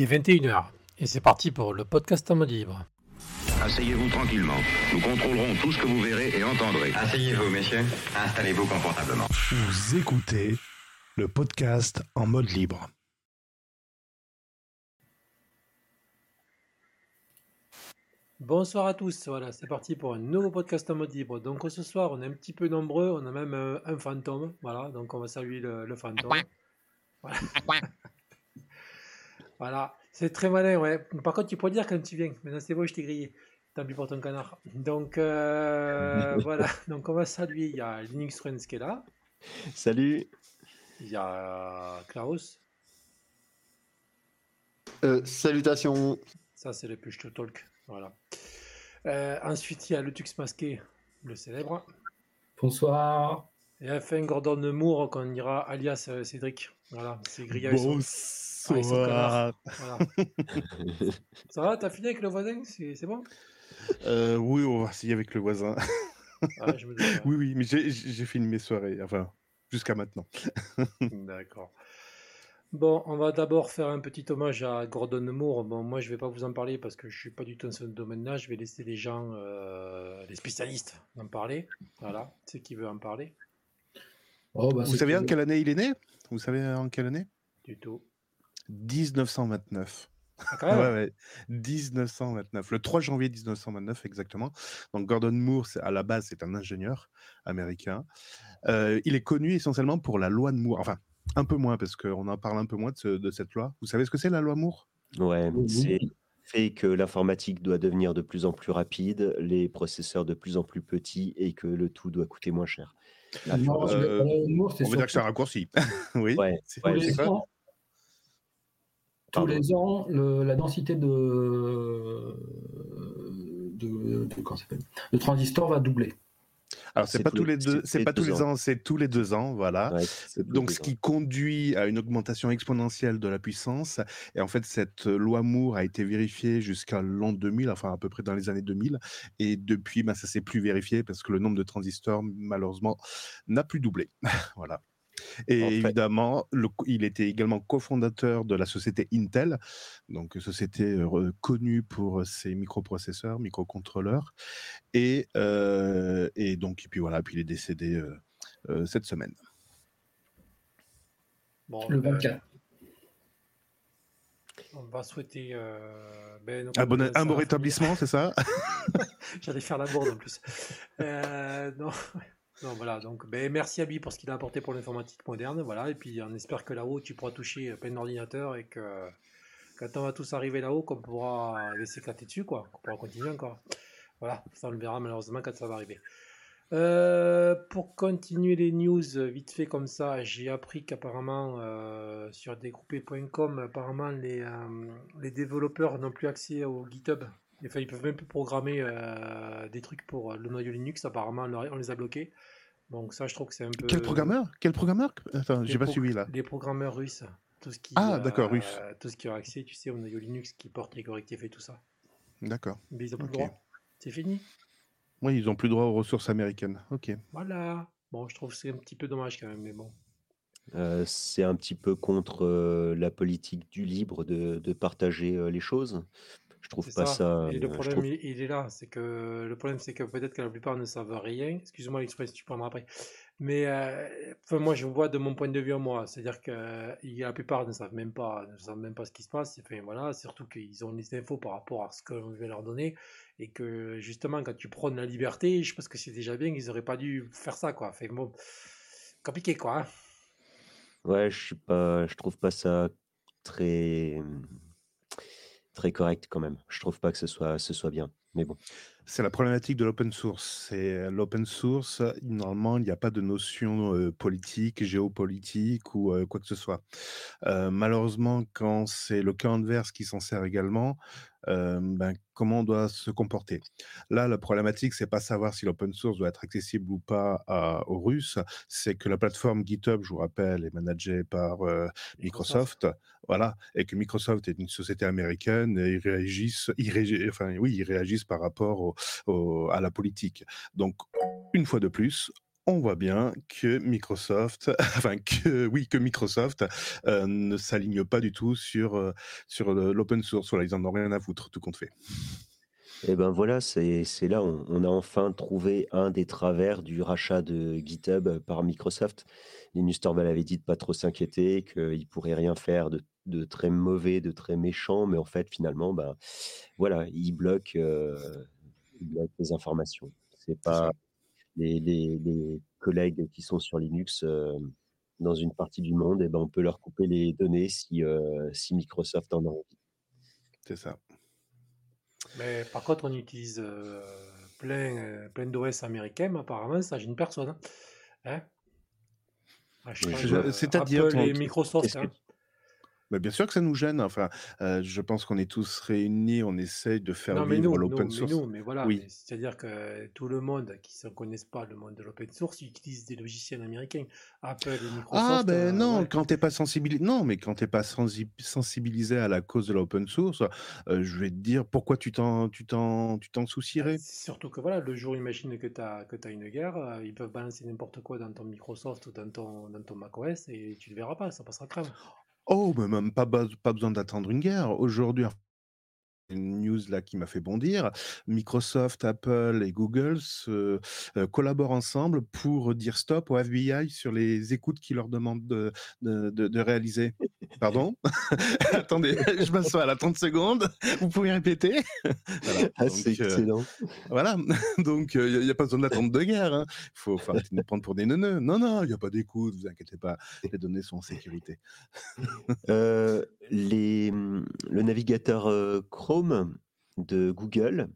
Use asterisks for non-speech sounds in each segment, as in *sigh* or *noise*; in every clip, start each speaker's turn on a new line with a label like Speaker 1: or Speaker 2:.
Speaker 1: Il est 21h et c'est parti pour le podcast en mode libre.
Speaker 2: Asseyez-vous tranquillement. Nous contrôlerons tout ce que vous verrez et entendrez.
Speaker 3: Asseyez-vous, messieurs. Installez-vous confortablement.
Speaker 4: Vous écoutez le podcast en mode libre.
Speaker 1: Bonsoir à tous, voilà, c'est parti pour un nouveau podcast en mode libre. Donc ce soir, on est un petit peu nombreux, on a même euh, un fantôme, voilà, donc on va saluer le, le fantôme. Voilà. Voilà, c'est très malin, ouais. Par contre, tu pourrais dire quand tu viens. Maintenant, c'est bon, je t'ai grillé. Tant pis pour ton canard. Donc, euh, *laughs* voilà. Donc, on va saluer. Il y a Linux Friends qui est là.
Speaker 5: Salut.
Speaker 1: Il y a Klaus.
Speaker 5: Euh, salutations.
Speaker 1: Ça, c'est le push to talk. Voilà. Euh, ensuite, il y a le Tux masqué, le célèbre.
Speaker 6: Bonsoir.
Speaker 1: Et enfin, Gordon Moore, qu'on dira alias euh, Cédric. Voilà, c'est grillé avec
Speaker 4: Bonsoir.
Speaker 1: Voilà. *laughs* Ça va, t'as fini avec le voisin C'est c'est bon?
Speaker 4: Euh, oui, on va essayer avec le voisin.
Speaker 1: Ah, je me dis, *laughs*
Speaker 4: Oui, oui, mais j'ai- fini mes soirées, enfin, jusqu'à maintenant. *laughs*
Speaker 1: D'accord. Bon, on va d'abord faire un petit hommage à Gordon Moore. Bon, moi, je vais pas vous en parler parce que je suis pas du tout dans ce domaine-là. Je vais laisser les gens, euh, les spécialistes, en parler. Voilà, ceux qui veulent en parler.
Speaker 6: Oh, bah,
Speaker 4: Vous
Speaker 6: c'est
Speaker 4: savez en quelle année il est né? Vous savez en quelle année?
Speaker 1: Du tout.
Speaker 4: 1929.
Speaker 1: Ah, quand
Speaker 4: Ouais,
Speaker 1: même
Speaker 4: ouais. 1929. Le 3 janvier 1929, exactement. Donc, Gordon Moore, à la base, c'est un ingénieur américain. Euh, il est connu essentiellement pour la loi de Moore. Enfin, un peu moins, parce qu'on en parle un peu moins de, ce- de cette loi. Vous savez ce que c'est, la loi Moore?
Speaker 5: Ouais,
Speaker 6: Oui.
Speaker 5: c'est fait que l'informatique doit devenir de plus en plus rapide, les processeurs de plus en plus petits et que le tout doit coûter moins cher. La
Speaker 6: Non,
Speaker 4: Euh,
Speaker 6: euh,
Speaker 4: On veut dire que c'est un raccourci. *laughs* oui.
Speaker 5: Ouais,
Speaker 4: C'est
Speaker 5: ouais,
Speaker 4: quoi?
Speaker 6: Tous les ans, le- la densité de, de, de, comment ça s'appelle? De transistors va doubler.
Speaker 4: Alors, c'est pas
Speaker 5: tous les-
Speaker 4: les deux,
Speaker 5: c'est
Speaker 4: pas tous les
Speaker 5: ans.
Speaker 4: ans, c'est tous les deux ans, voilà.
Speaker 5: Ouais,
Speaker 4: Donc, ce
Speaker 5: ans.
Speaker 4: qui conduit à une augmentation exponentielle de la puissance. Et en fait, cette loi Moore a été vérifiée jusqu'à l'an 2000, enfin à peu près dans les années 2000. Et depuis, ben, ça s'est plus vérifié parce que le nombre de transistors, malheureusement, n'a plus doublé. *laughs* voilà. Et
Speaker 5: En fait-
Speaker 4: évidemment, le- il était également cofondateur de la société Intel, donc société euh, connue pour ses microprocesseurs, microcontrôleurs. Et, euh, et donc, et puis voilà, puis il est décédé euh, euh, cette semaine.
Speaker 1: Bon,
Speaker 6: Le
Speaker 1: ben,
Speaker 6: 24.
Speaker 1: on va souhaiter euh, ben,
Speaker 4: Un bon, un
Speaker 1: la
Speaker 4: rétablissement, c'est ça? *laughs*
Speaker 1: J'allais faire la bourde en plus. Euh, non. Non, voilà, donc ben, merci à lui pour ce qu'il a apporté pour l'informatique moderne. Voilà, et puis on espère que là-haut, tu pourras toucher plein d'ordinateurs et que quand on va tous arriver là-haut, qu'on pourra s'éclater dessus, quoi. Qu'on pourra continuer encore. Voilà, ça on le verra malheureusement quand ça va arriver. Euh, pour continuer les news vite fait comme ça, j'ai appris qu'apparemment euh, sur dégroupé.com, apparemment les, euh, les développeurs n'ont plus accès au GitHub. Enfin, ils peuvent même plus programmer des trucs pour le noyau Linux. Apparemment, on les a bloqués. Donc ça, je trouve que c'est un peu.
Speaker 4: Quel programmeur? Quel programmeur Attends, j'ai pas
Speaker 1: pro-
Speaker 4: suivi là.
Speaker 1: Les programmeurs russes. Tout ce qui,
Speaker 4: Ah, d'accord, russes.
Speaker 1: Tout ce qui a accès, tu sais, au noyau Linux qui porte les correctifs et tout ça.
Speaker 4: D'accord.
Speaker 1: Mais ils ont plus le droit. C'est fini.
Speaker 4: Oui, ils ont plus droit aux ressources américaines. Ok.
Speaker 1: Voilà. Bon, je trouve que c'est un petit peu dommage quand même, mais bon.
Speaker 5: Euh, c'est un petit peu contre euh, la politique du libre de, de partager euh, les choses. Je trouve pas
Speaker 1: ça.
Speaker 5: ça.
Speaker 1: Et le
Speaker 5: euh,
Speaker 1: problème,
Speaker 5: trouve-
Speaker 1: il, est là. C'est que le problème, c'est que peut-être que la plupart ne savent rien. Excuse-moi l'expression, tu prendras après. Mais euh, enfin, moi, je vois de mon point de vue à moi. C'est-à-dire que euh, la plupart ne savent même pas, ne savent même pas ce qui se passe. Enfin, voilà, surtout qu'ils ont les infos par rapport à ce que l'on veut leur donner. Et que justement, quand tu prônes la liberté, je pense que c'est déjà bien qu'ils auraient pas dû faire ça, quoi. Enfin, bon, compliqué, quoi. hein.
Speaker 5: Ouais, je suis pas, je trouve pas ça très très correct quand même. Je trouve pas que ce soit ce soit bien. Mais bon.
Speaker 4: C'est la problématique de l'open source. C'est l'open source. Normalement, il n'y a pas de notion euh, politique, géopolitique ou euh, quoi que ce soit. Euh, malheureusement, quand c'est le cas inverse qui s'en sert également, euh, ben, comment on doit se comporter Là, la problématique, c'est pas savoir si l'open source doit être accessible ou pas à- aux Russes. C'est que la plateforme GitHub, je vous rappelle, est managée par euh, Microsoft, voilà, et que Microsoft est une société américaine et ils réagissent, ils réagi- enfin oui, ils réagissent par rapport au- au- à la politique. Donc, une fois de plus, on voit bien que Microsoft, *laughs* enfin que oui que Microsoft euh, ne s'aligne pas du tout sur euh, sur l'open source. Voilà, ils en ont rien à foutre, tout compte fait.
Speaker 5: Et ben voilà, c'est là on, on a enfin trouvé un des travers du rachat de GitHub par Microsoft. Linus Torvald avait dit de pas trop s'inquiéter, qu'il pourrait rien faire de, de très mauvais, de très méchant, mais en fait finalement, ben voilà, il bloque, euh, il bloque les informations. C'est pas les, les- les collègues qui sont sur Linux euh, dans une partie du monde, et ben on peut leur couper les données si, euh, si Microsoft en a envie.
Speaker 4: C'est ça.
Speaker 1: Mais par contre, on utilise euh, plein, euh, plein d'OS américains, mais apparemment, ça gêne personne. hein. Hein euh,
Speaker 4: c'est-à-dire,
Speaker 1: Apple et Microsoft.
Speaker 5: qu'est-ce que
Speaker 1: hein.
Speaker 4: Bah, bien sûr que ça nous gêne. Enfin, euh, je pense qu'on est tous réunis, on essaye de faire
Speaker 1: Non, mais
Speaker 4: vivre l'open
Speaker 1: mais
Speaker 4: source.
Speaker 1: mais voilà.
Speaker 4: Oui.
Speaker 1: mais C'est-à-dire que tout le monde qui ne connaisse pas le monde de l'open source utilise des logiciels américains. Apple et Microsoft.
Speaker 4: Ah ben
Speaker 1: euh,
Speaker 4: non,
Speaker 1: ouais.
Speaker 4: quand t'es pas sensibilisé, non, mais quand t'es pas sensi- sensibilisé à la cause de l'open source, euh, je vais te dire pourquoi tu t'en, tu t'en, tu t'en soucierais.
Speaker 1: C'est Surtout que voilà, le jour, imagine que tu as, que as une guerre, ils peuvent balancer n'importe quoi dans ton Microsoft ou dans ton, dans ton macOS et tu le verras pas, ça passera crème.
Speaker 4: Oh, mais même pas, pas besoin d'attendre une guerre. Aujourd'hui, une news là qui m'a fait bondir. Microsoft, Apple et Google se, euh, collaborent ensemble pour dire stop au FBI sur les écoutes qu'ils leur demandent de, de, de- de réaliser. Pardon? *laughs* Attendez, je m'assois à la 30 secondes. Vous pouvez répéter? *laughs* Voilà.
Speaker 5: Ah, c'est
Speaker 4: euh,
Speaker 5: excellent.
Speaker 4: voilà, *laughs* donc il n'y a, pas besoin d'attendre de guerre. Il faut, faut arrêter de nous prendre pour des neuneux. Non, non, il n'y a pas d'écoute, vous inquiétez pas. Les données sont en sécurité.
Speaker 5: Euh, les, hum, le navigateur euh, Chrome de Google,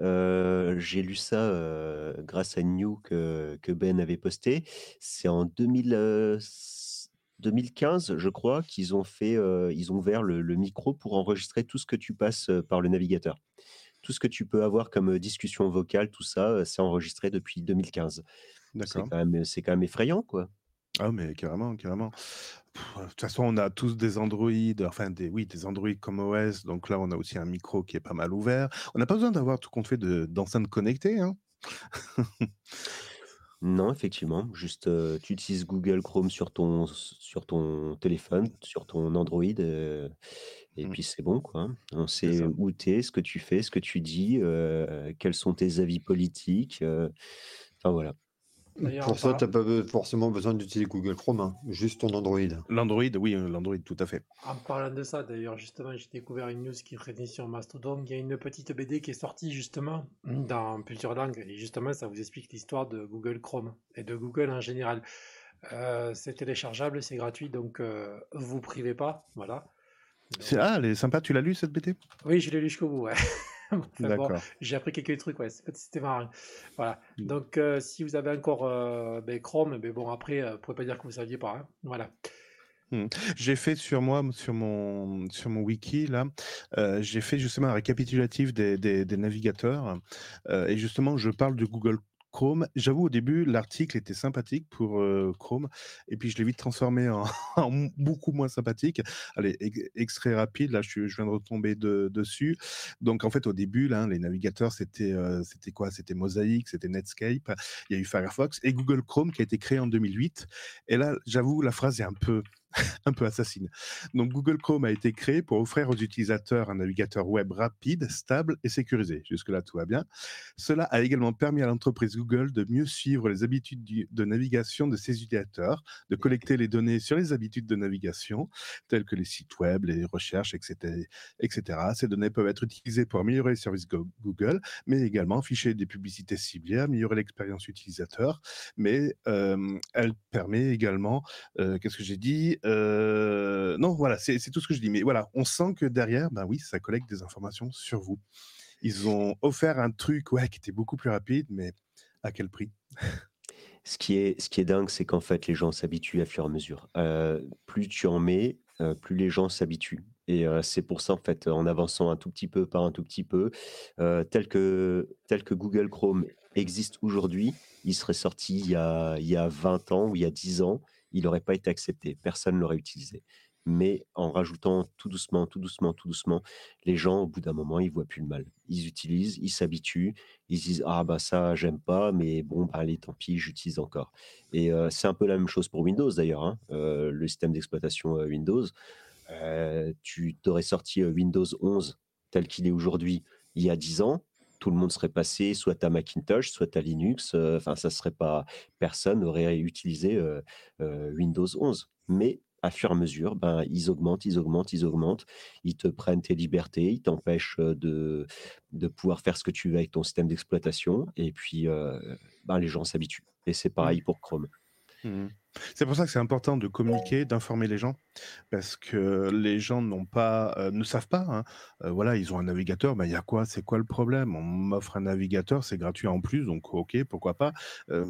Speaker 5: euh, j'ai lu ça euh, grâce à une news que, que Ben avait posté. C'est en 2000, euh, 2015, je crois, qu'ils ont fait, euh, ils ont ouvert le, le micro pour enregistrer tout ce que tu passes euh, par le navigateur. Tout ce que tu peux avoir comme euh, discussion vocale, tout ça, euh, c'est enregistré depuis 2015. C'est
Speaker 4: D'accord.
Speaker 5: quand c'est quand même effrayant, quoi.
Speaker 4: Ah, mais carrément, carrément. De toute façon, on a tous des Android, enfin, des, oui, des Android comme OS. Donc là, on a aussi un micro qui est pas mal ouvert. On n'a pas besoin d'avoir tout compte fait de- d'enceintes connectées. Hein.
Speaker 5: Non, effectivement, juste euh, tu utilises Google Chrome sur ton, sur ton téléphone, sur ton Android, euh, et
Speaker 4: Mm.
Speaker 5: puis c'est bon, quoi. On sait où tu es, ce que tu fais, ce que tu dis, euh, quels sont tes avis politiques. Enfin voilà.
Speaker 7: Pour ça, tu n'as pas forcément besoin d'utiliser Google Chrome, hein, juste ton Android.
Speaker 4: L'Android, oui, euh, l'Android, tout à fait.
Speaker 1: En parlant de ça, d'ailleurs, justement, j'ai découvert une news qui traînait sur Mastodon. Il y a une petite BD qui est sortie justement dans plusieurs langues. Et justement, ça vous explique l'histoire de Google Chrome et de Google en général. Euh, c'est téléchargeable, c'est gratuit, donc euh, vous privez pas. Voilà.
Speaker 4: C'est-
Speaker 1: Donc-
Speaker 4: Ah, elle est sympa, tu l'as lu cette BT
Speaker 1: oui, je l'ai lu jusqu'au bout. Ouais. *laughs* *laughs* Bon,
Speaker 4: D'accord.
Speaker 1: j'ai appris quelques trucs, ouais, c'était marrant. Voilà.
Speaker 4: Mm.
Speaker 1: Donc, euh, si vous avez encore euh, ben, Chrome, ben, bon, après, euh, vous pouvez pas dire que vous saviez pas. hein. Voilà.
Speaker 4: J'ai fait sur moi, sur mon, sur mon wiki, là, euh, j'ai fait justement un récapitulatif des, des, des navigateurs. euh, et justement, je parle de Google Chrome. J'avoue, au début, l'article était sympathique pour Chrome. Et puis, je l'ai vite transformé en, *laughs* beaucoup moins sympathique. Allez, ex- extrait rapide. Là, je, je viens de retomber de- dessus. Donc, en fait, au début, les navigateurs, c'était c'était quoi? C'était Mosaic, c'était Netscape. Il y a eu Firefox et Google Chrome qui a été créé en 2008. Et là, j'avoue, la phrase est un peu *laughs* un peu assassine. Donc Google Chrome a été créé pour offrir aux utilisateurs un navigateur web rapide, stable et sécurisé. Jusque-là, tout va bien. Cela a également permis à l'entreprise Google de mieux suivre les habitudes de navigation de ses utilisateurs, de collecter les données sur les habitudes de navigation, telles que les sites web, les recherches, etc. etc. Ces données peuvent être utilisées pour améliorer les services Go- Google, mais également afficher des publicités ciblées, améliorer l'expérience utilisateur, mais euh, elle permet également euh, qu'est-ce que j'ai dit? Euh, Non, voilà, c'est tout ce que je dis. Mais voilà, on sent que derrière, ben oui, ça collecte des informations sur vous. Ils ont offert un truc qui était beaucoup plus rapide, mais à quel prix?
Speaker 5: Ce qui est, ce qui est dingue, c'est qu'en fait, les gens s'habituent à fur et à mesure. Euh, plus tu en mets, euh, plus les gens s'habituent. Et c'est pour ça, en fait, en avançant un tout petit peu par un tout petit peu, tel, que, tel que Google Chrome existe aujourd'hui, il serait sorti il y, a, il y a 20 ans ou il y a 10 ans, il n'aurait pas été accepté. Personne ne l'aurait utilisé. mais en rajoutant tout doucement, tout doucement, tout doucement, les gens, au bout d'un moment, ils voient plus le mal. Ils utilisent, ils s'habituent, ils se disent ah bah ça j'aime pas, mais bon bah allez tant pis, j'utilise encore. Et c'est un peu la même chose pour Windows d'ailleurs. hein. Le système d'exploitation Windows, tu t'aurais sorti Windows 11 tel qu'il est aujourd'hui il y a 10 ans, tout le monde serait passé soit à Macintosh, soit à Linux. euh, Enfin, ça serait pas personne n'aurait utilisé euh, euh, Windows 11. Mais à fur et à mesure, ben, ils augmentent, ils augmentent, ils augmentent. Ils te prennent tes libertés, ils t'empêchent de, de pouvoir faire ce que tu veux avec ton système d'exploitation. Et puis, euh, ben, les gens s'habituent. Et c'est pareil pour Chrome.
Speaker 4: Mhm. C'est pour ça que c'est important de communiquer, d'informer les gens, parce que les gens n'ont pas, euh, ne savent pas. hein. Euh, voilà, ils ont un navigateur, ben il y a quoi? C'est quoi le problème? On m'offre un navigateur, c'est gratuit en plus, donc ok, pourquoi pas? Euh,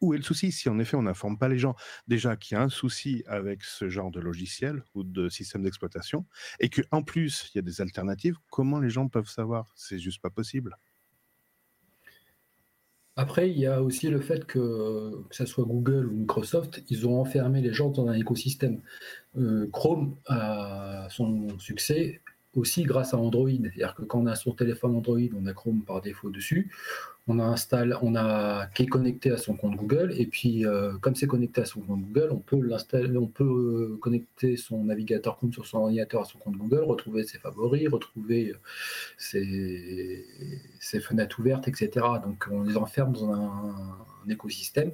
Speaker 4: où est le souci? Si en effet on n'informe pas les gens déjà qu'il y a un souci avec ce genre de logiciel ou de système d'exploitation, et qu'en plus il y a des alternatives, comment les gens peuvent savoir? C'est juste pas possible.
Speaker 6: Après, il y a aussi le fait que, que ce soit Google ou Microsoft, ils ont enfermé les gens dans un écosystème. Euh, Chrome a son succès aussi grâce à Android. C'est-à-dire que quand on a son téléphone Android, on a Chrome par défaut dessus. On a installé, on a qui est connecté à son compte Google. Et puis, euh, comme c'est connecté à son compte Google, on peut l'installer, on peut euh, connecter son navigateur Chrome sur son ordinateur à son compte Google, retrouver ses favoris, retrouver euh, ses, fenêtres ouvertes, etc. Donc, on les enferme dans un écosystème.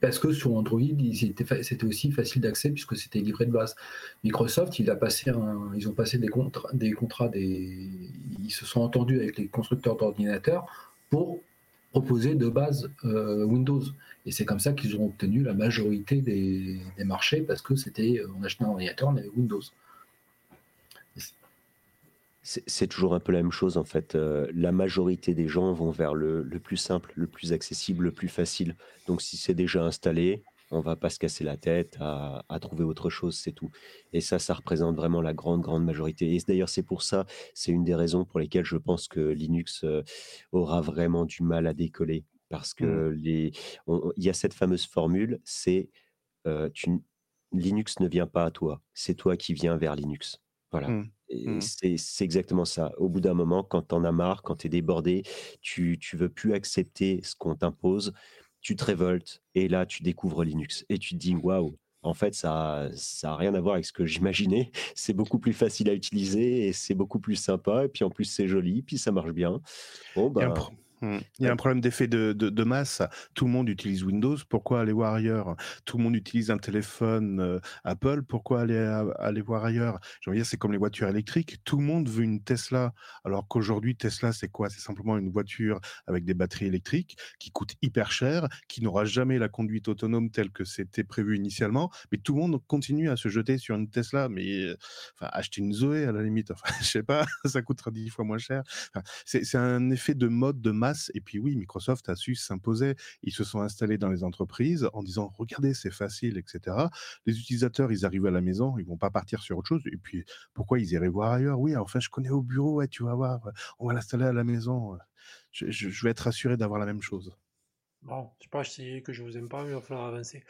Speaker 6: Parce que sur Android, c'était aussi facile d'accès puisque c'était livré de base. Microsoft, ils ont passé des des contrats, des, ils se sont entendus avec les constructeurs d'ordinateurs pour proposer de base euh, Windows. Et c'est comme ça qu'ils ont obtenu la majorité des, marchés parce que c'était, euh, achetait un ordinateur, on avait Windows.
Speaker 5: C'est toujours un peu la même chose en fait. Euh, la majorité des gens vont vers le, le plus simple, le plus accessible, le plus facile. Donc si c'est déjà installé, on va pas se casser la tête à, à trouver autre chose, c'est tout. Et ça, ça représente vraiment la grande, grande majorité. Et d'ailleurs, c'est pour ça, c'est une des raisons pour lesquelles je pense que Linux euh, aura vraiment du mal à décoller. Parce que les, on- on- il y a cette fameuse formule, c'est euh, Linux ne vient pas à toi, c'est toi qui viens vers Linux. Voilà.
Speaker 4: Mm.
Speaker 5: Et
Speaker 4: Mm.
Speaker 5: c'est exactement ça. Au bout d'un moment, quand t'en as marre, quand t'es débordé, tu, tu veux plus accepter ce qu'on t'impose, tu te révoltes et là, tu découvres Linux et tu te dis waouh. En fait, ça ça a rien à voir avec ce que j'imaginais. *laughs* C'est beaucoup plus facile à utiliser et c'est beaucoup plus sympa. Et puis en plus, c'est joli, puis ça marche bien. Bon, bah,
Speaker 4: Hmm. Il y a un problème d'effet de, de- de masse. Tout le monde utilise Windows. Pourquoi aller voir ailleurs? Tout le monde utilise un téléphone euh, Apple. Pourquoi aller, à- aller voir ailleurs? J'ai envie de dire, c'est comme les voitures électriques. Tout le monde veut une Tesla. Alors qu'aujourd'hui, Tesla, c'est quoi? C'est simplement une voiture avec des batteries électriques qui coûte hyper cher, qui n'aura jamais la conduite autonome telle que c'était prévu initialement. Mais tout le monde continue à se jeter sur une Tesla. Mais euh, enfin, acheter une Zoé à la limite. Enfin, *laughs* je sais pas, ça coûtera dix fois moins cher. Enfin, c'est un effet de mode, de masse. Et puis oui, Microsoft a su s'imposer. Ils se sont installés dans les entreprises en disant, regardez, c'est facile, etc. Les utilisateurs, ils arrivent à la maison, ils vont pas partir sur autre chose. Et puis, pourquoi ils iraient voir ailleurs? Oui, enfin, je connais au bureau, tu vas voir, on va l'installer à la maison. Je, vais être assuré d'avoir la même chose.
Speaker 1: Bon, je pas si que je vous aime pas, mais il va falloir avancer.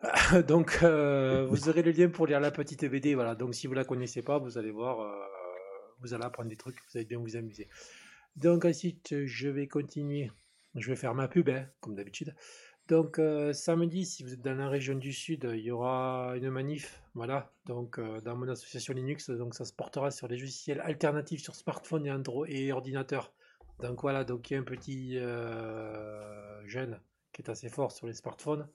Speaker 1: *laughs* Donc, euh, vous aurez le lien pour lire la petite BD. Voilà. Donc, si vous la connaissez pas, vous allez voir, euh, vous allez apprendre des trucs, vous allez bien vous amuser. Donc, ensuite, je vais continuer. Je vais faire ma pub, hein, comme d'habitude. Donc, euh, samedi, si vous êtes dans la région du Sud, il y aura une manif. Voilà. Donc, euh, dans mon association Linux, donc ça se portera sur les logiciels alternatifs sur smartphone et, Android et ordinateur. Donc voilà, donc il y a un petit euh, jeune qui est assez fort sur les smartphones.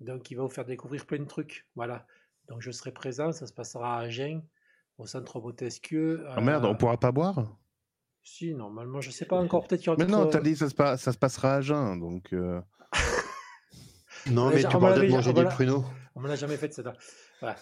Speaker 1: Donc il va vous faire découvrir plein de trucs. Voilà. Donc je serai présent, ça se passera à Agen, au centre Montesquieu.
Speaker 4: Oh merde, on pourra pas boire?
Speaker 1: Si, normalement, je sais pas encore, peut-être qu'il y aura
Speaker 4: Mais non,
Speaker 1: d'autres-
Speaker 4: t'as dit ça se, ça se passera à jeun, donc... euh, *laughs*
Speaker 7: Non,
Speaker 1: On
Speaker 7: mais
Speaker 1: l'a-
Speaker 7: tu
Speaker 1: on
Speaker 7: parles de manger
Speaker 1: on
Speaker 7: des
Speaker 1: l'a-
Speaker 7: pruneaux.
Speaker 1: On me l'a jamais fait celle-là. Voilà.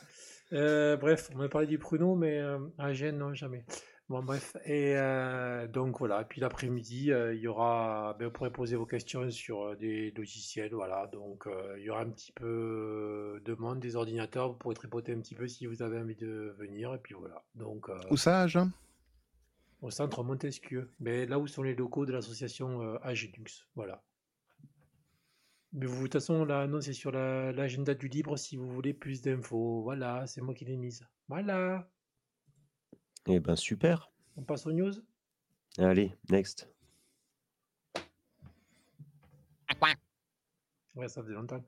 Speaker 1: Euh, bref, on m'a parlé du pruneau, mais euh, à Gênes, non, jamais. Bon, bref. Et euh, donc voilà. Et puis l'après-midi, euh, il y aura. Ben, vous pourrez poser vos questions sur euh, des logiciels. Voilà. Donc euh, il y aura un petit peu de monde, des ordinateurs. Vous pourrez tripoter un petit peu si vous avez envie de venir. Et puis voilà. Donc euh,
Speaker 4: Où ça, à jeun?
Speaker 1: Au centre Montesquieu. Mais là où sont les locaux de l'association euh, Aginux. Voilà. Mais vous, de toute façon, là, non, c'est sur la- l'agenda du libre si vous voulez plus d'infos. Voilà, c'est moi qui l'ai mise. Voilà.
Speaker 5: Eh ben super.
Speaker 1: On passe aux news?
Speaker 5: Allez, next.
Speaker 1: Ouais, ça faisait longtemps.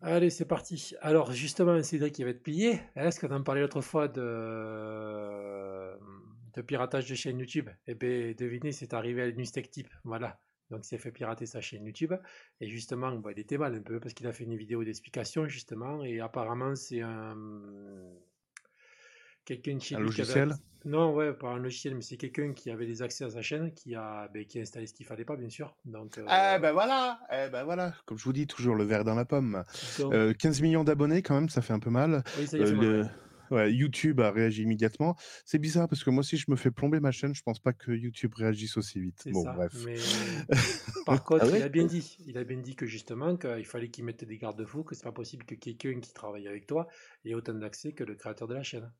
Speaker 1: Allez, c'est parti. Alors, justement, Cédric qui va être pillé. Est-ce qu'on en parlait l'autre fois de... de piratage de chaîne YouTube Eh bien, devinez, c'est arrivé à Newstech Tip. Voilà. Donc, il s'est fait pirater sa chaîne YouTube. Et justement, bah, il était mal un peu parce qu'il a fait une vidéo d'explication, justement. Et apparemment, c'est un. Quelqu'un chez
Speaker 4: Un
Speaker 1: avait-
Speaker 4: logiciel?
Speaker 1: Non, ouais, pas un logiciel, mais c'est quelqu'un qui avait des accès à sa chaîne, qui a, ben, qui a installé ce qu'il fallait pas, bien sûr. Donc, euh,
Speaker 4: Eh ben voilà, eh ben voilà. Comme je vous dis, toujours le verre dans la pomme.
Speaker 1: donc-
Speaker 4: Euh, 15 millions d'abonnés quand même, ça fait un peu mal.
Speaker 1: oui, ça y est,
Speaker 4: Euh,
Speaker 1: c'est mal,
Speaker 4: le-
Speaker 1: ouais.
Speaker 4: YouTube a réagi immédiatement. C'est bizarre parce que moi, si je me fais plomber ma chaîne, je pense pas que YouTube réagisse aussi vite.
Speaker 1: C'est
Speaker 4: Bon,
Speaker 1: ça.
Speaker 4: bref.
Speaker 1: Mais *laughs* par contre,
Speaker 5: Ah ouais?
Speaker 1: il a bien dit, il a bien dit que justement qu'il fallait qu'il mette des garde-fous, que c'est pas possible que quelqu'un qui travaille avec toi ait autant d'accès que le créateur de la chaîne.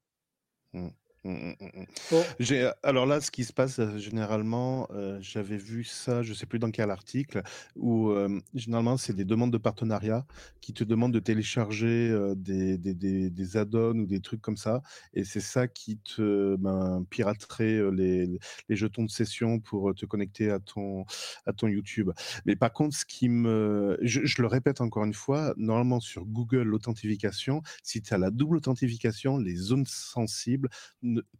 Speaker 4: Mm, mm, mm, mm.
Speaker 1: Bon,
Speaker 4: J'ai- Alors là, ce qui se passe euh, généralement, euh, j'avais vu ça, je sais plus dans quel article, où euh, généralement c'est des demandes de partenariat qui te demandent de télécharger euh, des, des, des, des add-ons ou des trucs comme ça, et c'est ça qui te ben, piraterait euh, les, les jetons de session pour euh, te connecter à ton, à ton YouTube. Mais par contre, ce qui me, je, je le répète encore une fois, normalement sur Google l'authentification, si tu as la double authentification, les zones sensibles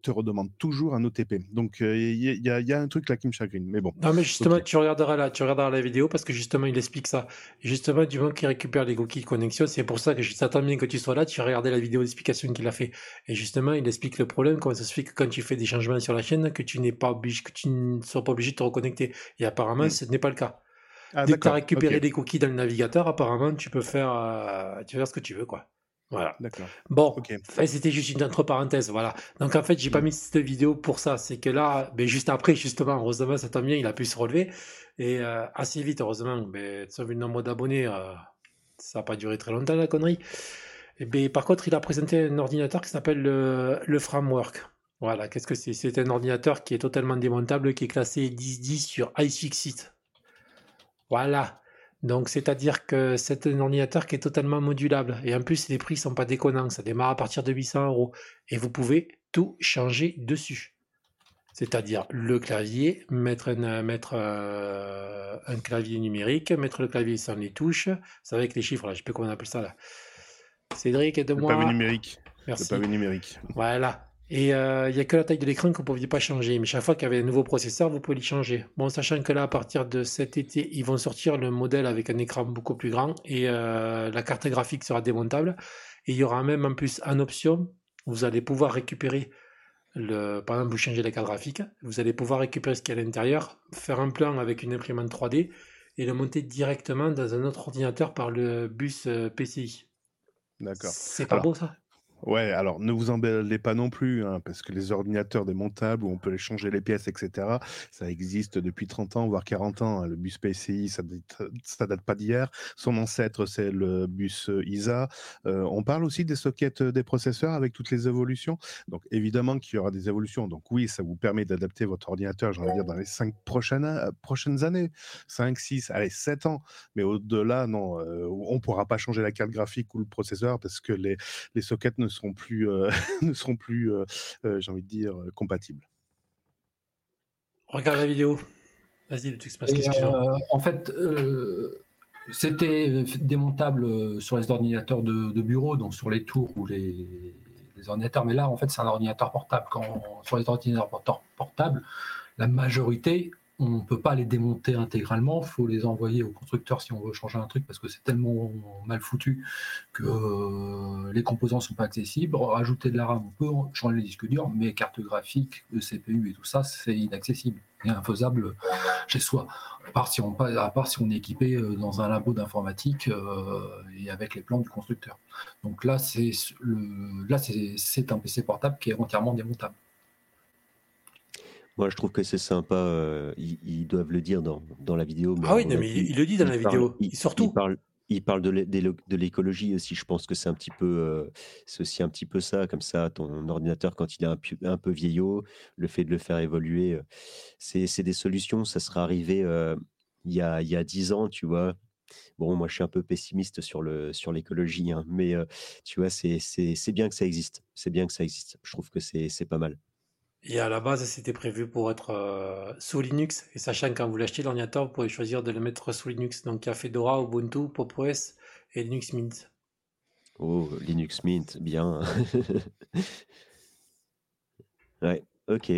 Speaker 4: te redemande toujours un OTP. Donc euh, il y, a- il y a- il y a un truc là qui me chagrine. Mais bon,
Speaker 1: non mais justement, tu regarderas la, tu regarderas la vidéo parce que justement, il explique ça. Et justement, du moment qu'il récupère les cookies de connexion, c'est pour ça que je t'attends bien que tu sois là, tu regardes la vidéo d'explication qu'il a fait. Et justement, il explique le problème, comment ça se fait que quand tu fais des changements sur la chaîne, que tu n'es pas obligé, que tu ne sois pas obligé de te reconnecter. Et apparemment,
Speaker 4: Mm.
Speaker 1: ce n'est pas le cas.
Speaker 4: ah,
Speaker 1: Dès que tu as récupéré les cookies dans le navigateur, apparemment, tu peux faire, euh, tu peux faire ce que tu veux, quoi. Voilà.
Speaker 4: d'accord.
Speaker 1: Bon, c'était juste une entre parenthèses, voilà. Donc en fait, j'ai pas mis cette vidéo pour ça. C'est que là, ben, juste après, justement, heureusement, ça tombe bien, il a pu se relever. Et euh, assez vite, heureusement, ben, sauf le nombre d'abonnés, euh, ça n'a pas duré très longtemps, la connerie. Et ben, par contre, il a présenté un ordinateur qui s'appelle le, le Framework. Voilà, qu'est-ce que c'est? C'est un ordinateur qui est totalement démontable, qui est classé 10-10 sur iFixit. Voilà. Donc, c'est-à-dire que c'est un ordinateur qui est totalement modulable. Et en plus, les prix sont pas déconnants. Ça démarre à partir de 800 euros. Et vous pouvez tout changer dessus. C'est-à-dire le clavier, mettre un, mettre, euh, un clavier numérique, mettre le clavier sans les touches. C'est avec les chiffres, là. Je sais plus comment on appelle ça, là. Cédric,
Speaker 4: Le
Speaker 1: aide-moi.
Speaker 4: pavé numérique.
Speaker 1: Merci.
Speaker 4: Le pavé numérique.
Speaker 1: Voilà. Et euh, il n'y a que la taille de l'écran que vous ne pouviez pas changer. Mais chaque fois qu'il y avait un nouveau processeur, vous pouvez le changer. Bon, sachant que là, à partir de cet été, ils vont sortir le modèle avec un écran beaucoup plus grand et euh, la carte graphique sera démontable. Et il y aura même en plus en option, vous allez pouvoir récupérer le, par exemple, vous changez la carte graphique, vous allez pouvoir récupérer ce qu'il y a à l'intérieur, faire un plan avec une imprimante 3D et le monter directement dans un autre ordinateur par le bus euh, PCI.
Speaker 4: D'accord.
Speaker 1: C'est pas
Speaker 4: Alors,
Speaker 1: beau ça?
Speaker 4: Ouais, alors ne vous emballez pas non plus, hein, parce que les ordinateurs démontables où on peut changer les pièces, etc., ça existe depuis 30 ans, voire 40 ans. hein. Le bus PCI, ça date, ça date pas d'hier. Son ancêtre, c'est le bus ISA. Euh, on parle aussi des sockets euh, des processeurs avec toutes les évolutions. Donc évidemment qu'il y aura des évolutions. Donc oui, ça vous permet d'adapter votre ordinateur, j'ai envie dire, dans les 5 prochaines, euh, prochaines années. 5, 6, allez, 7 ans. Mais au-delà, non, euh, on pourra pas changer la carte graphique ou le processeur parce que les, les sockets ne seront plus, euh, *laughs* ne seront plus euh, euh, j'ai envie de dire, compatibles.
Speaker 1: Regarde la vidéo. Vas-y,
Speaker 6: Et,
Speaker 1: qu'excuse-moi.
Speaker 6: euh, en fait, euh, c'était démontable sur les ordinateurs de, de bureau, donc sur les tours ou les, les ordinateurs. Mais là, en fait, c'est un ordinateur portable. Quand, sur les ordinateurs porta- portables, la majorité, on ne peut pas les démonter intégralement. Il faut les envoyer au constructeur si on veut changer un truc parce que c'est tellement mal foutu que euh, les composants ne sont pas accessibles. Rajouter de la RAM, on peut changer les disques durs, mais carte graphique, CPU et tout ça, c'est inaccessible et infaisable chez soi. À part si on, est équipé euh, dans un labo d'informatique euh, et avec les plans du constructeur. Donc là, c'est un PC portable qui est entièrement démontable.
Speaker 5: Moi, je trouve que c'est sympa. euh, ils, ils doivent le dire dans, dans la vidéo.
Speaker 1: Ah oui, non, mais il, il le dit dans la vidéo. Il sort tout.
Speaker 5: il parle de l'écologie aussi. Je pense que c'est un petit peu, euh, aussi un petit peu ça, comme ça, ton ordinateur quand il est un, un peu vieillot, le fait de le faire évoluer, euh, c'est des solutions. Ça sera arrivé euh, il y a, il y a 10 ans, tu vois. Bon, moi, je suis un peu pessimiste sur le sur l'écologie, hein, mais tu vois, c'est bien que ça existe. C'est bien que ça existe. Je trouve que c'est pas mal.
Speaker 1: Et à la base, c'était prévu pour être euh, sous Linux. Et sachant que quand vous l'achetez, l'ordinateur, vous pouvez choisir de le mettre sous Linux. Donc il y a Fedora, Ubuntu, Pop! OS et Linux Mint.
Speaker 5: Oh, Linux Mint, bien. *laughs* Ouais, ok.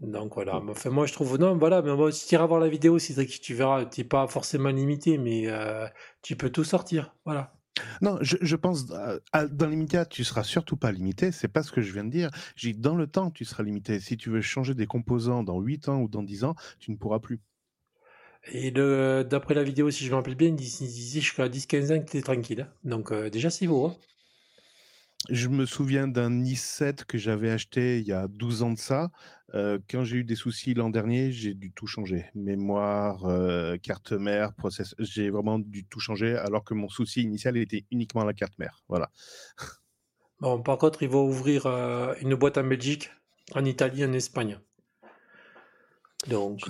Speaker 1: Donc voilà, enfin, moi je trouve, non, voilà, mais bon, si tu iras voir la vidéo, Cédric, tu verras, tu n'es pas forcément limité, mais euh, tu peux tout sortir, voilà.
Speaker 4: Non, je, pense euh, dans l'immédiat, tu seras surtout pas limité. C'est pas ce que je viens de dire. J'ai dans le temps, tu seras limité. Si tu veux changer des composants dans 8 ans ou dans 10 ans, tu ne pourras plus.
Speaker 1: Et d'après la vidéo, si je me rappelle bien, il dis- il disait jusqu'à 10-15 ans que tu tranquille. hein. Donc euh, déjà, c'est beau. Hein.
Speaker 4: Je me souviens d'un i7 que j'avais acheté il y a 12 ans de ça. Euh, quand j'ai eu des soucis l'an dernier, j'ai dû tout changer. Mémoire, euh, carte mère, processeur. J'ai vraiment dû tout changer alors que mon souci initial était uniquement la carte mère. Voilà.
Speaker 1: Bon, par contre, il va ouvrir euh, une boîte en Belgique, en Italie, en Espagne. Donc,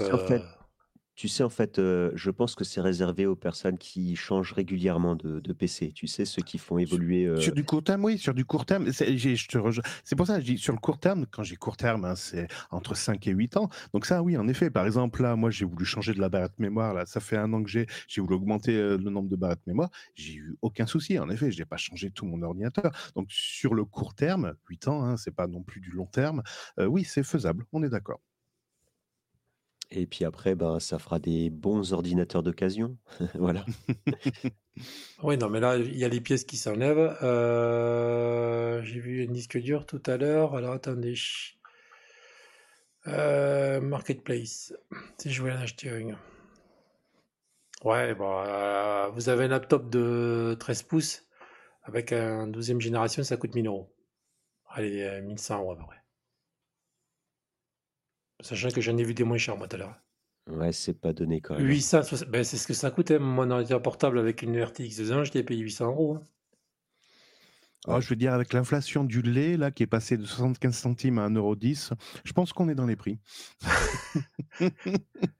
Speaker 5: Tu sais, en fait,
Speaker 1: euh,
Speaker 5: je pense que c'est réservé aux personnes qui changent régulièrement de, de PC. Tu sais, ceux qui font évoluer. euh,
Speaker 4: Sur du court terme, oui, sur du court terme. C'est j'ai- je te rejoins. C'est pour ça que je dis sur le court terme, quand j'ai court terme, hein, c'est entre 5 et 8 ans. Donc ça, oui, en effet. Par exemple, là, moi, j'ai voulu changer de la barrette mémoire. Là, ça fait un an que j'ai, j'ai voulu augmenter euh, le nombre de barrettes mémoire. J'ai eu aucun souci. En effet, je n'ai pas changé tout mon ordinateur. Donc sur le court terme, 8 ans, hein, c'est pas non plus du long terme. oui, c'est faisable. On est d'accord.
Speaker 5: Et puis après, ben, ça fera des bons ordinateurs d'occasion. *laughs* voilà. *laughs*
Speaker 1: oui, non, mais là, il y a les pièces qui s'enlèvent. Euh, J'ai vu un disque dur tout à l'heure. Alors, attendez. Euh, Marketplace. Si je voulais en acheter. Ouais, bon, euh, vous avez un laptop de 13 pouces avec un 12e génération, ça coûte 1000 euros. Allez, euh, 1100 euros à peu près. Sachant que j'en ai vu des moins chers moi tout à l'heure.
Speaker 5: Ouais, c'est pas donné quand même.
Speaker 1: 800, ben, c'est ce que ça coûte. hein. Mon ordinateur portable avec une RTX 200, je l'ai payé 800 euros. hein.
Speaker 4: Alors, je veux dire, avec l'inflation du lait, là, qui est passé de 75 centimes à 1,10€, je pense qu'on est dans les prix.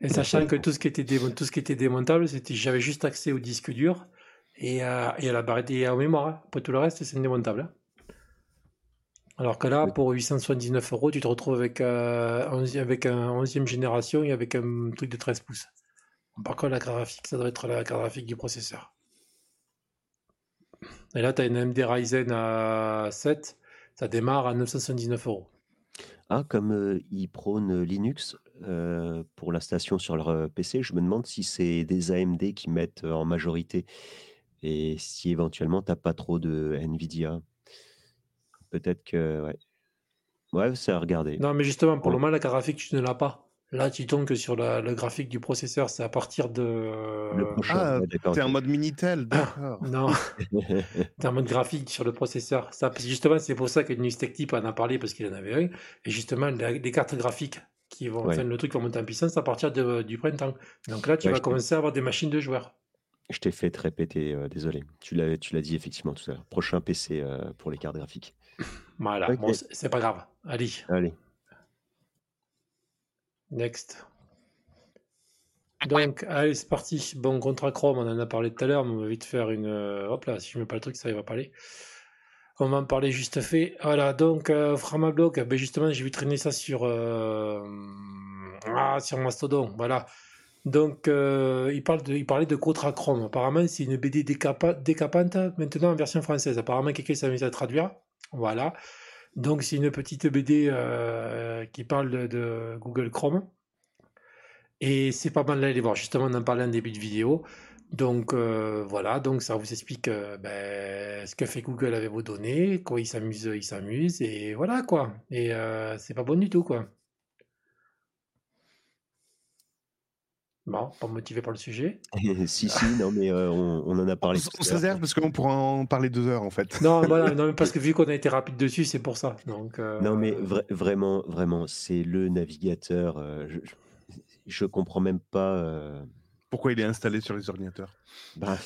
Speaker 1: Et sachant que tout ce qui était, démon- tout ce qui était démontable, c'était j'avais juste accès au disque dur et à, et à la barrette et à la mémoire. hein. Après tout le reste, c'est démontable. Alors que là, pour 879 euros, tu te retrouves avec, euh, 11 avec un 11e génération et avec un truc de 13 pouces. Par contre, la carte graphique, ça doit être la carte graphique du processeur. Et là, tu as une AMD Ryzen à 7, ça démarre à 979 euros.
Speaker 5: Ah, comme euh, ils prônent Linux euh, pour l'installation sur leur euh, PC, je me demande si c'est des AMD qui mettent euh, en majorité et si éventuellement t'as pas trop de Nvidia. Peut-être que ouais. Ouais, c'est à regarder.
Speaker 1: Non, mais justement, pour le moment, la carte graphique, tu ne l'as pas. Là, tu tombes que sur la- le graphique du processeur, c'est à partir de.
Speaker 5: Le prochain,
Speaker 4: Ah,
Speaker 5: ouais.
Speaker 4: T'es en mode Minitel, d'accord. *laughs*
Speaker 1: Non, *laughs* t'es en mode graphique sur le processeur. Ça, parce que justement, c'est pour ça que Linux Tech Tip en a parlé parce qu'il en avait un. Et justement, la- les cartes graphiques qui vont,
Speaker 5: Ouais.
Speaker 1: enfin, le truc va monter en puissance à partir de- du printemps. Donc là, tu
Speaker 5: Ouais,
Speaker 1: vas commencer à avoir des machines de joueurs.
Speaker 5: Je t'ai fait te répéter, euh, désolé. Tu l'as, tu l'as dit effectivement tout à l'heure. Prochain PC euh, pour les cartes graphiques.
Speaker 1: Voilà, bon, c'est pas grave. Allez,
Speaker 5: Allez.
Speaker 1: next. Donc, allez, c'est parti. Bon, contrat Chrome, on en a parlé tout à l'heure, mais on va vite faire une. euh, Hop là, si je mets pas le truc, ça il va pas aller. On va en parler juste fait. Voilà, donc, euh, Framablog, ben justement, j'ai vu traîner ça sur. euh, Ah, sur Mastodon, voilà. Donc, euh, il, parle de, il parlait de contrat Chrome. Apparemment, c'est une BD décapa- décapante maintenant en version française. Apparemment, quelqu'un s'est mis à traduire. Voilà. Donc, c'est une petite BD euh, qui parle de, Google Chrome. Et c'est pas mal d'aller voir. Justement, on en parlait en début de vidéo. Donc euh, voilà, donc ça vous explique euh, ben, ce que fait Google avec vos données, quoi il s'amuse, il s'amuse, et voilà quoi. Et c'est pas bon du tout quoi. Bon, pas motivé par le sujet. *laughs*
Speaker 5: si, si, non, mais euh, on, on en a parlé.
Speaker 4: On on
Speaker 5: l'heure.
Speaker 4: s'énerve parce qu'on pourra en parler deux heures en fait.
Speaker 1: Non, voilà, non, mais parce *laughs* que vu qu'on a été rapide dessus, c'est pour ça. Donc, euh,
Speaker 5: Non, mais vra- vraiment, vraiment, c'est le navigateur. euh, je, je, je comprends même pas. euh,
Speaker 4: Pourquoi il est installé sur les ordinateurs?
Speaker 5: Bah,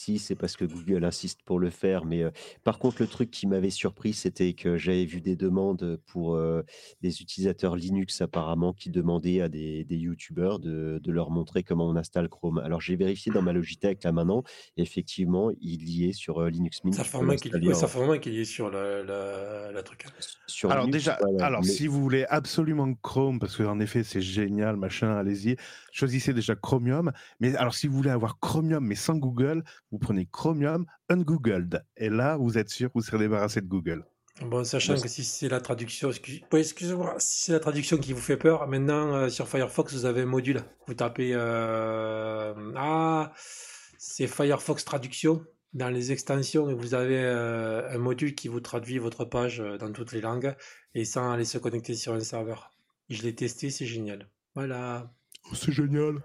Speaker 5: si, c'est parce que Google insiste pour le faire. Mais euh, par contre, le truc qui m'avait surpris, c'était que j'avais vu des demandes pour euh, des utilisateurs Linux apparemment qui demandaient à des, des YouTubeurs de, de leur montrer comment on installe Chrome. Alors j'ai vérifié dans ma Logitech là maintenant, et effectivement, il y est sur euh, Linux Mint.
Speaker 1: Ça vraiment qu'il oui,
Speaker 5: en-
Speaker 1: qu'il est sur la, la, la truc.
Speaker 5: sur
Speaker 4: Alors
Speaker 5: Linux,
Speaker 4: déjà, alors
Speaker 5: mais-
Speaker 4: si vous voulez absolument Chrome, parce que en effet c'est génial, machin, allez-y, choisissez déjà Chromium. Mais alors si vous voulez avoir Chromium mais sans Google, vous prenez Chromium ungoogled. Et là, vous êtes sûr que vous serez débarrassé de Google.
Speaker 1: Bon, sachant que si c'est la traduction, excuse- excusez-moi, si c'est la traduction qui vous fait peur, maintenant euh, sur Firefox vous avez un module. Vous tapez euh, ah, c'est Firefox traduction. Dans les extensions, vous avez euh, un module qui vous traduit votre page dans toutes les langues et sans aller se connecter sur un serveur. Je l'ai testé, c'est génial. Voilà.
Speaker 4: Oh, c'est génial.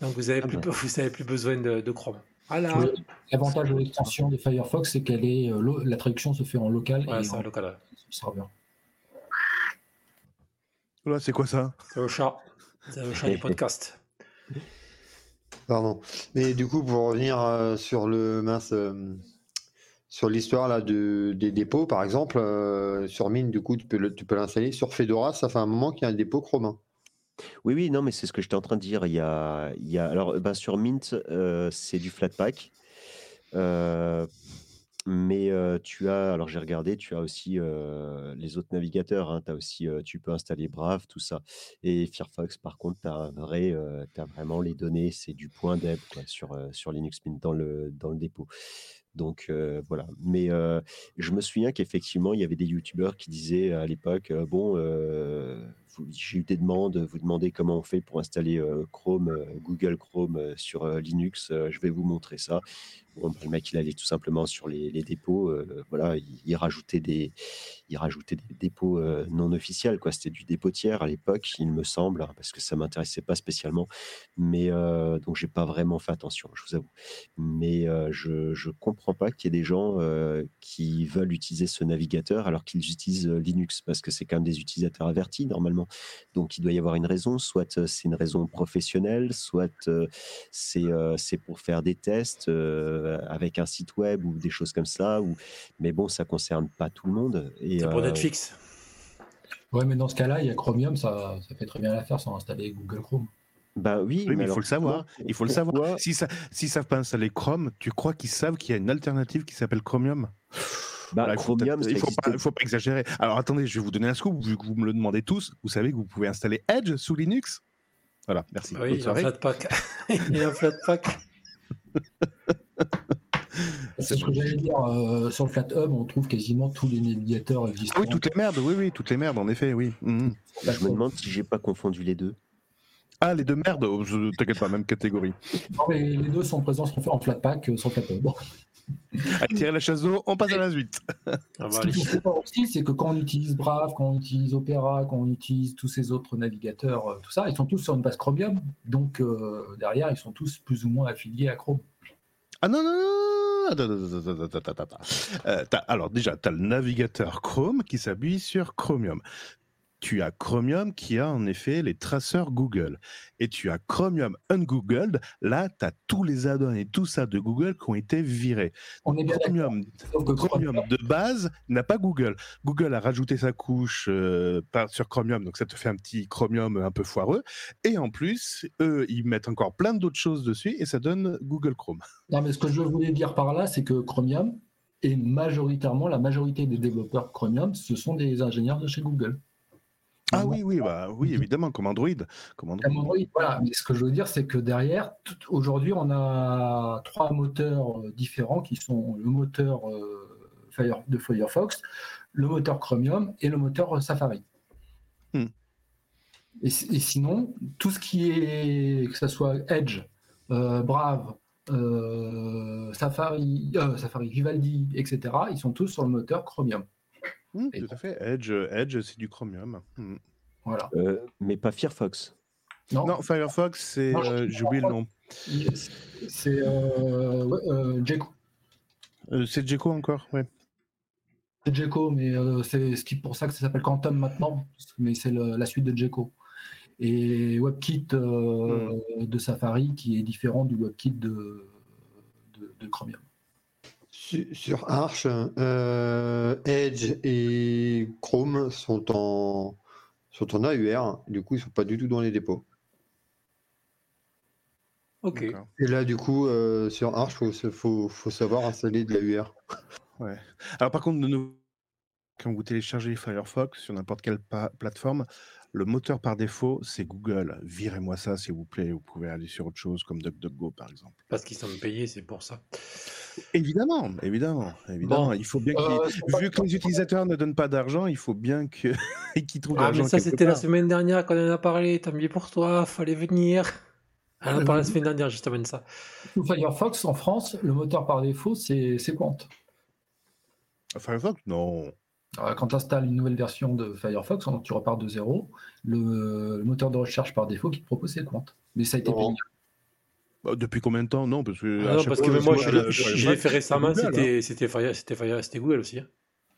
Speaker 1: Donc vous avez
Speaker 5: Ah
Speaker 1: plus, vous avez plus besoin de, de Chrome. Voilà.
Speaker 6: L'avantage de l'extension de Firefox, c'est qu'elle est, euh, la traduction se fait en local
Speaker 1: Ouais,
Speaker 6: et
Speaker 1: c'est
Speaker 6: en
Speaker 1: local.
Speaker 6: serveur.
Speaker 4: Là, c'est quoi ça?
Speaker 1: C'est le chat. C'est le chat du podcast. *laughs*
Speaker 7: Pardon. Mais du coup, pour revenir euh, sur le mince, euh, sur l'histoire là de, des dépôts, par exemple, euh, sur Mine, du coup, tu peux le- tu peux l'installer. Sur Fedora, ça fait un moment qu'il y a un dépôt Chrome.
Speaker 5: Oui, oui, non, mais c'est ce que j'étais en train de dire. Il y a, il y a, alors, ben, sur Mint, euh, c'est du Flatpak. Euh, mais euh, tu as, alors j'ai regardé, tu as aussi euh, les autres navigateurs. hein, aussi, tu peux installer Brave, tout ça. Et Firefox, par contre, tu as, vrai, vraiment les données, c'est du point deb quoi, sur, sur Linux Mint dans le, dans le dépôt. Donc voilà. Mais je me souviens qu'effectivement, il y avait des youtubeurs qui disaient à l'époque Bon, j'ai eu des demandes, vous demandez comment on fait pour installer euh, Chrome, euh, Google Chrome euh, sur Linux, je vais vous montrer ça. Bah, le mec, il allait tout simplement sur les, dépôts, euh, voilà, il, il rajoutait des, il rajoutait des dépôts euh, non officiels, quoi. C'était du dépôt tiers à l'époque, il me semble, hein, parce que ça m'intéressait pas spécialement. Mais euh, donc, j'ai pas vraiment fait attention, je vous avoue. Mais euh, je, je comprends pas qu'il y ait des gens qui veulent utiliser ce navigateur alors qu'ils utilisent Linux, parce que c'est quand même des utilisateurs avertis normalement. Donc, il doit y avoir une raison, soit c'est une raison professionnelle, soit c'est c'est pour faire des tests avec un site web ou des choses comme ça. Ou... Mais bon, ça concerne pas tout le monde.
Speaker 1: C'est pour
Speaker 5: euh,
Speaker 1: Netflix.
Speaker 6: Ouais, mais dans ce cas-là, il y a Chromium, ça, ça fait très bien l'affaire sans installer Google Chrome.
Speaker 5: bah oui,
Speaker 4: Oui, mais il
Speaker 5: alors
Speaker 4: faut le savoir.
Speaker 5: pourquoi-
Speaker 4: Il faut le savoir. Si ça, s'ils savent pas installer Chrome, tu crois qu'ils savent qu'il y a une alternative qui s'appelle Chromium?
Speaker 5: Bah,
Speaker 4: Voilà,
Speaker 5: Chromium,
Speaker 4: il faut
Speaker 5: existait-
Speaker 4: pas, il faut pas exagérer. Alors attendez, je vais vous donner un scoop vu que vous me le demandez tous. Vous savez que vous pouvez installer Edge sous Linux? Voilà, merci.
Speaker 1: Oui,
Speaker 4: Bonne
Speaker 1: il y a un
Speaker 4: soirée.
Speaker 1: Flatpak. *laughs* il y a un Flatpak.
Speaker 6: C'est ce que j'allais dire. euh, sur le FlatHub, on trouve quasiment tous les navigateurs existants.
Speaker 4: Ah oui, toutes les merdes, oui, oui, toutes les merdes, en effet, oui. Mhm.
Speaker 5: Je me demande si j'ai pas confondu les deux.
Speaker 4: Ah, les deux merdes, oh, je- t'inquiète pas, même catégorie.
Speaker 6: Non, mais les deux sont présents sur- en Flatpak euh, sur le FlatHub. Bon.
Speaker 4: Allez, tirer la chasse d'eau, on passe à la suite.
Speaker 1: Ah,
Speaker 6: Ce
Speaker 1: bah,
Speaker 6: qu'il
Speaker 1: allez.
Speaker 6: faut savoir aussi, c'est que quand on utilise Brave, quand on utilise Opera, quand on utilise tous ces autres navigateurs, euh, tout ça, ils sont tous sur une base Chromium. Donc euh, derrière, ils sont tous plus ou moins affiliés à Chrome.
Speaker 4: Ah non, non, non. Euh, alors déjà, tu as le navigateur Chrome qui s'appuie sur Chromium. Tu as Chromium qui a en effet les traceurs Google. Et tu as Chromium Ungoogled. Là, tu as tous les add-ons et tout ça de Google qui ont été virés.
Speaker 6: On est bien d'accord.
Speaker 4: Chromium, de base n'a pas Google. Google a rajouté sa couche euh, par- sur Chromium, donc ça te fait un petit Chromium un peu foireux. Et en plus, eux, ils mettent encore plein d'autres choses dessus et ça donne Google Chrome. *laughs*
Speaker 6: Non, mais ce que je voulais dire par là, c'est que Chromium, et majoritairement, la majorité des développeurs Chromium, ce sont des ingénieurs de chez Google.
Speaker 4: Ah oui, oui, bah oui, évidemment, comme Android. Comme Android.
Speaker 6: Comme Android, voilà. Mais ce que je veux dire, c'est que derrière, aujourd'hui, on a trois moteurs euh, différents qui sont le moteur euh, Fire- de Firefox, le moteur Chromium et le moteur euh, Safari.
Speaker 4: Hmm.
Speaker 6: Et, si- et sinon, tout ce qui est, que ce soit Edge, euh, Brave, euh, Safari, Safari, Vivaldi, etc., ils sont tous sur le moteur Chromium. Et
Speaker 4: tout à fait. Edge, Edge c'est du Chromium. Hmm.
Speaker 6: Voilà.
Speaker 5: Euh, mais pas Firefox.
Speaker 6: Non,
Speaker 4: Non, Firefox, c'est. Euh, J'ai oublié le nom.
Speaker 6: c'est euh, ouais, euh.
Speaker 4: Euh, c'est Jeco encore, ouais.
Speaker 6: C'est Jeco, mais euh, c'est ce qui pour ça que ça s'appelle Quantum maintenant, mais c'est la suite de Jeco. et WebKit euh, de Safari qui est différent du WebKit de, de, de Chromium.
Speaker 7: Sur, sur Arch, euh, Edge et Chrome sont en, sont en AUR. Du coup, ils sont pas du tout dans les dépôts.
Speaker 1: Ok.
Speaker 7: Et là, du coup, euh, sur Arch, il faut, faut, faut savoir installer de l'AUR.
Speaker 4: Ouais. Alors par contre, de nouveau, quand vous téléchargez Firefox sur n'importe quelle plateforme, le moteur par défaut, c'est Google. Virez-moi ça, s'il vous plaît. Vous pouvez aller sur autre chose comme DuckDuckGo, par exemple.
Speaker 1: Parce qu'ils sont payés, c'est pour ça.
Speaker 4: Évidemment, évidemment, évidemment.
Speaker 1: Bon.
Speaker 4: Il faut bien
Speaker 6: Euh,
Speaker 4: vu que les utilisateurs ne donnent pas d'argent, il faut bien que- *laughs* qu'ils trouvent de
Speaker 1: Ah,
Speaker 4: l'argent
Speaker 1: mais ça, c'était la semaine dernière qu'on en a parlé. Tant mieux pour toi, fallait venir. On en a parlé la semaine dernière, justement, de ça.
Speaker 6: Firefox, en France, le moteur par défaut, c'est c'est Quant.
Speaker 4: Firefox, non.
Speaker 6: Alors, Quand tu installes une nouvelle version de Firefox, donc tu repars de zéro, le, le moteur de recherche par défaut qui te propose, c'est Quant. Mais ça a été payé.
Speaker 4: Bah, Depuis combien de temps? Non, parce que.
Speaker 1: Ah non, parce que même moi, je l'ai- je fait récemment,
Speaker 4: Google, hein.
Speaker 1: c'était c'était Fire- c'était Fire- c'était Google aussi. hein.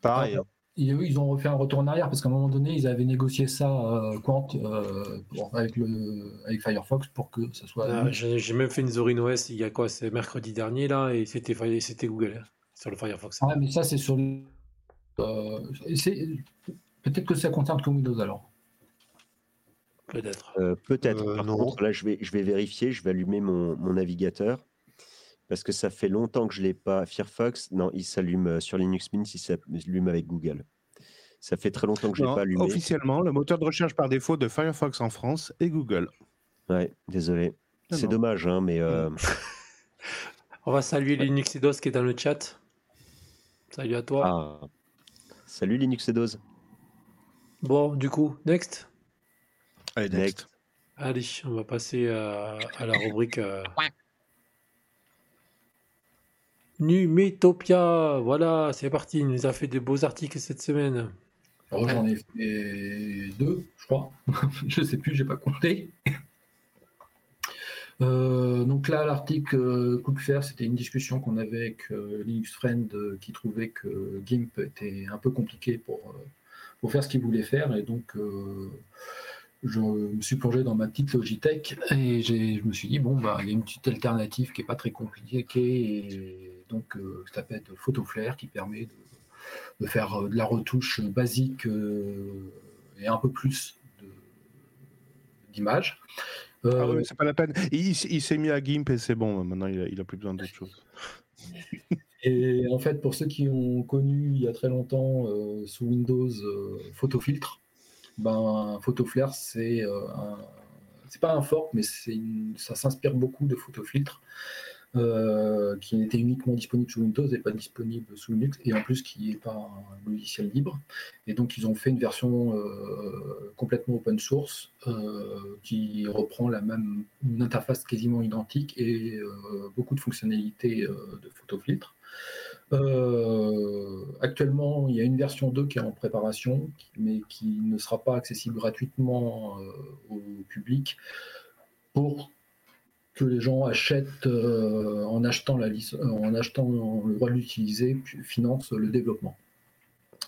Speaker 7: Pareil. hein.
Speaker 6: Et eux, ils ont refait un retour en arrière parce qu'à un moment donné, ils avaient négocié ça, euh, Quant, euh, pour- avec, le, avec Firefox pour que ça soit.
Speaker 1: Ah, J'ai même fait une Zorin OS il y a quoi C'est mercredi dernier, là, et c'était Fire- c'était Google, hein, sur le Firefox.
Speaker 6: Ouais, mais ça, c'est sur. le- euh, Peut-être que ça concerne que Windows alors.
Speaker 1: Peut-être.
Speaker 5: Euh, Peut-être.
Speaker 7: Euh,
Speaker 5: Par
Speaker 7: non.
Speaker 5: contre, là, je vais, je vais vérifier. Je vais allumer mon, mon navigateur. Parce que ça fait longtemps que je ne l'ai pas. Firefox, non, il s'allume euh, sur Linux Mint, il s'allume avec Google. Ça fait très longtemps que je ne l'ai pas allumé.
Speaker 4: officiellement, le moteur de recherche par défaut de Firefox en France est Google.
Speaker 5: Ouais, désolé. C'est dommage, hein, mais euh,
Speaker 1: On va saluer Linux Eidos qui est dans le chat. Salut à toi.
Speaker 5: ah. Salut Linux Edos.
Speaker 1: Bon, du coup, next.
Speaker 4: Allez, next.
Speaker 5: Next.
Speaker 1: Allez, on va passer à, à la rubrique euh, Numétopia. Voilà, c'est parti. Il nous a fait de beaux articles cette semaine.
Speaker 6: Alors, j'en ai fait deux, je crois. *laughs* je sais plus, j'ai pas compté. Euh, donc là, l'article euh, Coup de fer, c'était une discussion qu'on avait avec euh, Linux Friend euh, qui trouvait que GIMP était un peu compliqué pour, euh, pour faire ce qu'il voulait faire. Et donc, euh, je me suis plongé dans ma petite Logitech et je me suis dit, bon, bah, il y a une petite alternative qui n'est pas très compliquée. Et donc, euh, ça s'appelle PhotoFlare qui permet de, de faire euh, de la retouche basique euh, et un peu plus d'images.
Speaker 4: Ah ouais, c'est pas la peine. Il, il s'est mis à GIMP et c'est bon. Maintenant, il a, il a plus besoin d'autre chose. *laughs*
Speaker 6: Et en fait, pour ceux qui ont connu il y a très longtemps sous Windows Photofiltre, ben Photoflare c'est euh, un- c'est pas un fork, mais c'est une- ça s'inspire beaucoup de Photofiltre, euh, qui était uniquement disponible sous Windows et pas disponible sous Linux, et en plus qui n'est pas un logiciel libre. Et donc ils ont fait une version euh, complètement open source euh, qui reprend la même une interface quasiment identique et beaucoup de fonctionnalités de Photofiltre. Actuellement, il y a une version 2 qui est en préparation, mais qui ne sera pas accessible gratuitement au public pour que les gens achètent euh, en achetant la euh, en achetant le droit de l'utiliser, puis financent le développement.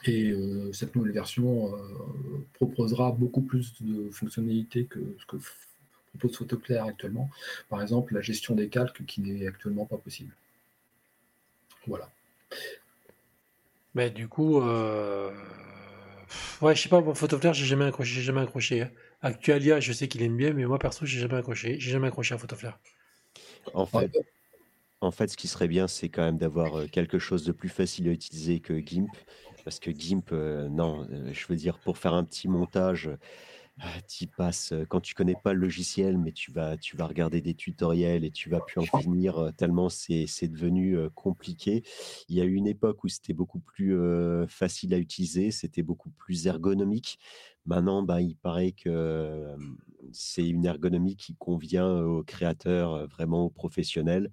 Speaker 6: Et euh, cette nouvelle version proposera beaucoup plus de fonctionnalités que ce que propose Photoclair actuellement. Par exemple, la gestion des calques qui n'est actuellement pas possible. Voilà.
Speaker 1: Mais du coup, ouais, je sais pas, moi, Photoflare, j'ai jamais accroché. Jamais accroché hein. Actualia, je sais qu'il aime bien, mais moi, perso, j'ai jamais accroché. J'ai jamais accroché à Photoflare.
Speaker 5: En fait, en fait, ce qui serait bien, c'est quand même d'avoir euh, quelque chose de plus facile à utiliser que GIMP. Parce que GIMP, euh, non, euh, je veux dire, pour faire un petit montage, tu passes, euh, quand tu connais pas le logiciel, mais tu vas, tu vas regarder des tutoriels et tu vas plus en finir euh, tellement c'est devenu euh, compliqué. Il y a eu une époque où c'était beaucoup plus facile à utiliser, c'était beaucoup plus ergonomique. Maintenant, bah, il paraît que c'est une ergonomie qui convient aux créateurs, vraiment aux professionnels.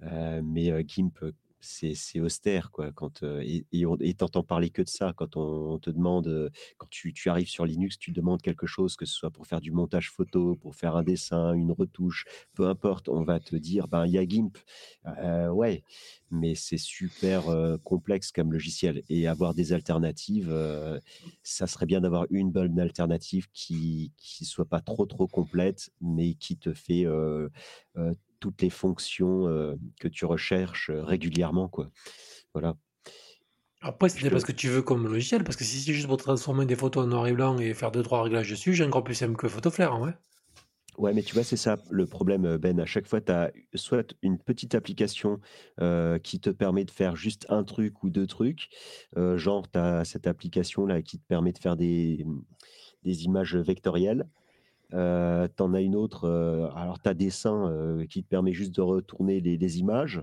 Speaker 5: Mais GIMP, c'est austère, quoi. Quand, heu et et tu parler que de ça. Quand on te demande, quand tu arrives sur Linux, tu demandes quelque chose, que ce soit pour faire du montage photo, pour faire un dessin, une retouche, peu importe, on va te dire: «Ben, il y a GIMP». Ouais, mais c'est super, complexe comme logiciel et avoir des alternatives, ça serait bien d'avoir une bonne alternative qui qui soit pas trop, trop complète, mais qui te fait, toutes les fonctions, que tu recherches, régulièrement, quoi. Voilà.
Speaker 1: Après, c'est pas ce que tu veux comme logiciel, parce que si c'est juste pour transformer des photos en noir et blanc et faire deux trois réglages dessus, j'ai encore plus simple que PhotoFlair, en vrai.
Speaker 5: Ouais, mais tu vois, c'est ça le problème, Ben. À chaque fois, tu as soit une petite application, qui te permet de faire juste un truc ou deux trucs. Genre, tu as cette application-là qui te permet de faire des, mmh, des images vectorielles. Heu, tu en as une autre, heu, alors tu as Dessin, heu, qui te permet juste de retourner les les images,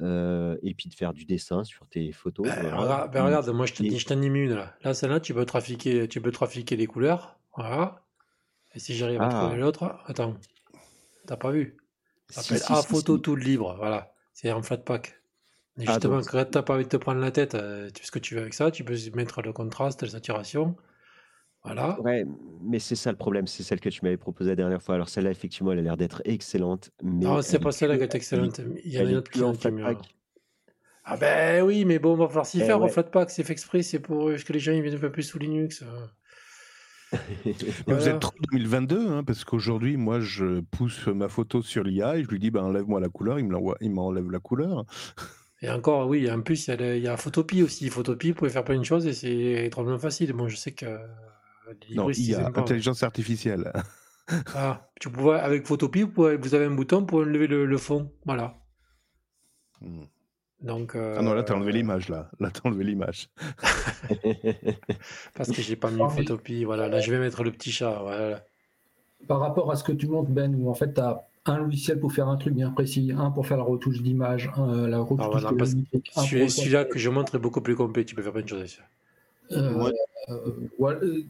Speaker 5: heu et puis de faire du dessin sur tes photos,
Speaker 1: Ben,
Speaker 5: voilà.
Speaker 1: regarde, ben, regarde, moi je t'en une là. Là, celle-là, tu peux trafiquer, tu peux trafiquer les couleurs. Voilà. Et si j'arrive à trouver
Speaker 5: ah!
Speaker 1: l'autre, attends, t'as pas vu? Ça s'appelle
Speaker 5: si,
Speaker 1: A
Speaker 5: si,
Speaker 1: photo tout libre, voilà. C'est en Flatpak. Et
Speaker 5: Ah
Speaker 1: justement,
Speaker 5: donc
Speaker 1: quand t'as pas envie de te prendre la tête, euh, tu fais ce que tu veux avec ça, tu peux mettre le contraste, la saturation. Voilà.
Speaker 5: Ouais, mais c'est ça le problème, c'est celle que tu m'avais proposée la dernière fois. Alors celle-là, effectivement, elle a l'air d'être excellente, mais
Speaker 1: Non, c'est pas celle-là qui est
Speaker 5: elle est
Speaker 1: excellente. Il y en a une autre
Speaker 5: plus
Speaker 1: qui,
Speaker 5: en
Speaker 1: est mieux.
Speaker 5: Flatpak.
Speaker 1: Ah ben oui, mais bon, on va falloir s'y
Speaker 5: Eh
Speaker 1: faire au
Speaker 5: ouais.
Speaker 1: Flatpak, c'est fait exprès, c'est pour euh, que les gens ils viennent un peu plus sous Linux. euh. *laughs*
Speaker 4: Mais vous êtes trop 2022, hein, parce qu'aujourd'hui, moi, je pousse ma photo sur l'IA et je lui dis, ben, enlève-moi la couleur, il me l'envoie- il m'enlève la couleur.
Speaker 1: Et encore, oui, en plus, il y a, le- il y a Photopea aussi. Photopea, vous pouvez faire plein de choses et c'est drôlement facile. Bon, je sais que les
Speaker 4: Non,
Speaker 1: libristes, ils
Speaker 4: IA, intelligence artificielle. *laughs*
Speaker 1: Ah, tu pouvais, avec Photopea, vous, pouvez- vous avez un bouton pour enlever le, le fond. Voilà.
Speaker 4: Hmm.
Speaker 1: Donc,
Speaker 4: Ah non, là, t'as enlevé
Speaker 1: euh,
Speaker 4: l'image, là. Là, t'as enlevé l'image. *laughs*
Speaker 1: parce que j'ai pas mis
Speaker 6: Ah.
Speaker 1: Photopea. Voilà, là, je vais mettre le petit chat. Voilà.
Speaker 6: Par rapport à ce que tu montres, Ben, où en fait, tu as un logiciel pour faire un truc bien précis, un pour faire la retouche d'image, un- la retouche
Speaker 1: Ah, voilà, Celui- Celui-là que je montre est beaucoup plus complet. Tu peux faire plein de choses.
Speaker 6: Euh,
Speaker 7: Moi-
Speaker 6: euh, voilà, euh,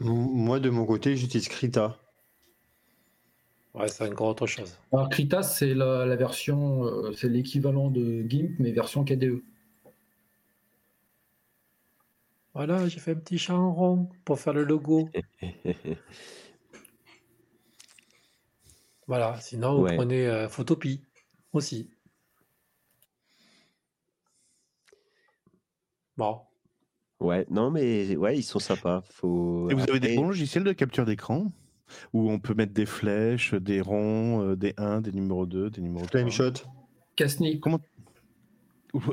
Speaker 7: Moi, de mon côté, j'utilise Krita.
Speaker 1: Ouais, c'est encore autre chose.
Speaker 6: alors, Krita, c'est la, la version, euh, c'est l'équivalent de GIMP, mais version KDE.
Speaker 1: Voilà, j'ai fait un petit chat en rond pour faire le logo. *laughs* Voilà, sinon, vous
Speaker 5: Ouais.
Speaker 1: prenez euh, Photopea aussi. Bon.
Speaker 5: Ouais, non, mais ouais, ils sont sympas. Faut...
Speaker 4: Et vous avez des bons logiciels de capture d'écran où on peut mettre des flèches, des ronds, euh, des 1, des numéros 2, des numéros 3
Speaker 7: Flameshot.
Speaker 6: Casni,
Speaker 4: Comment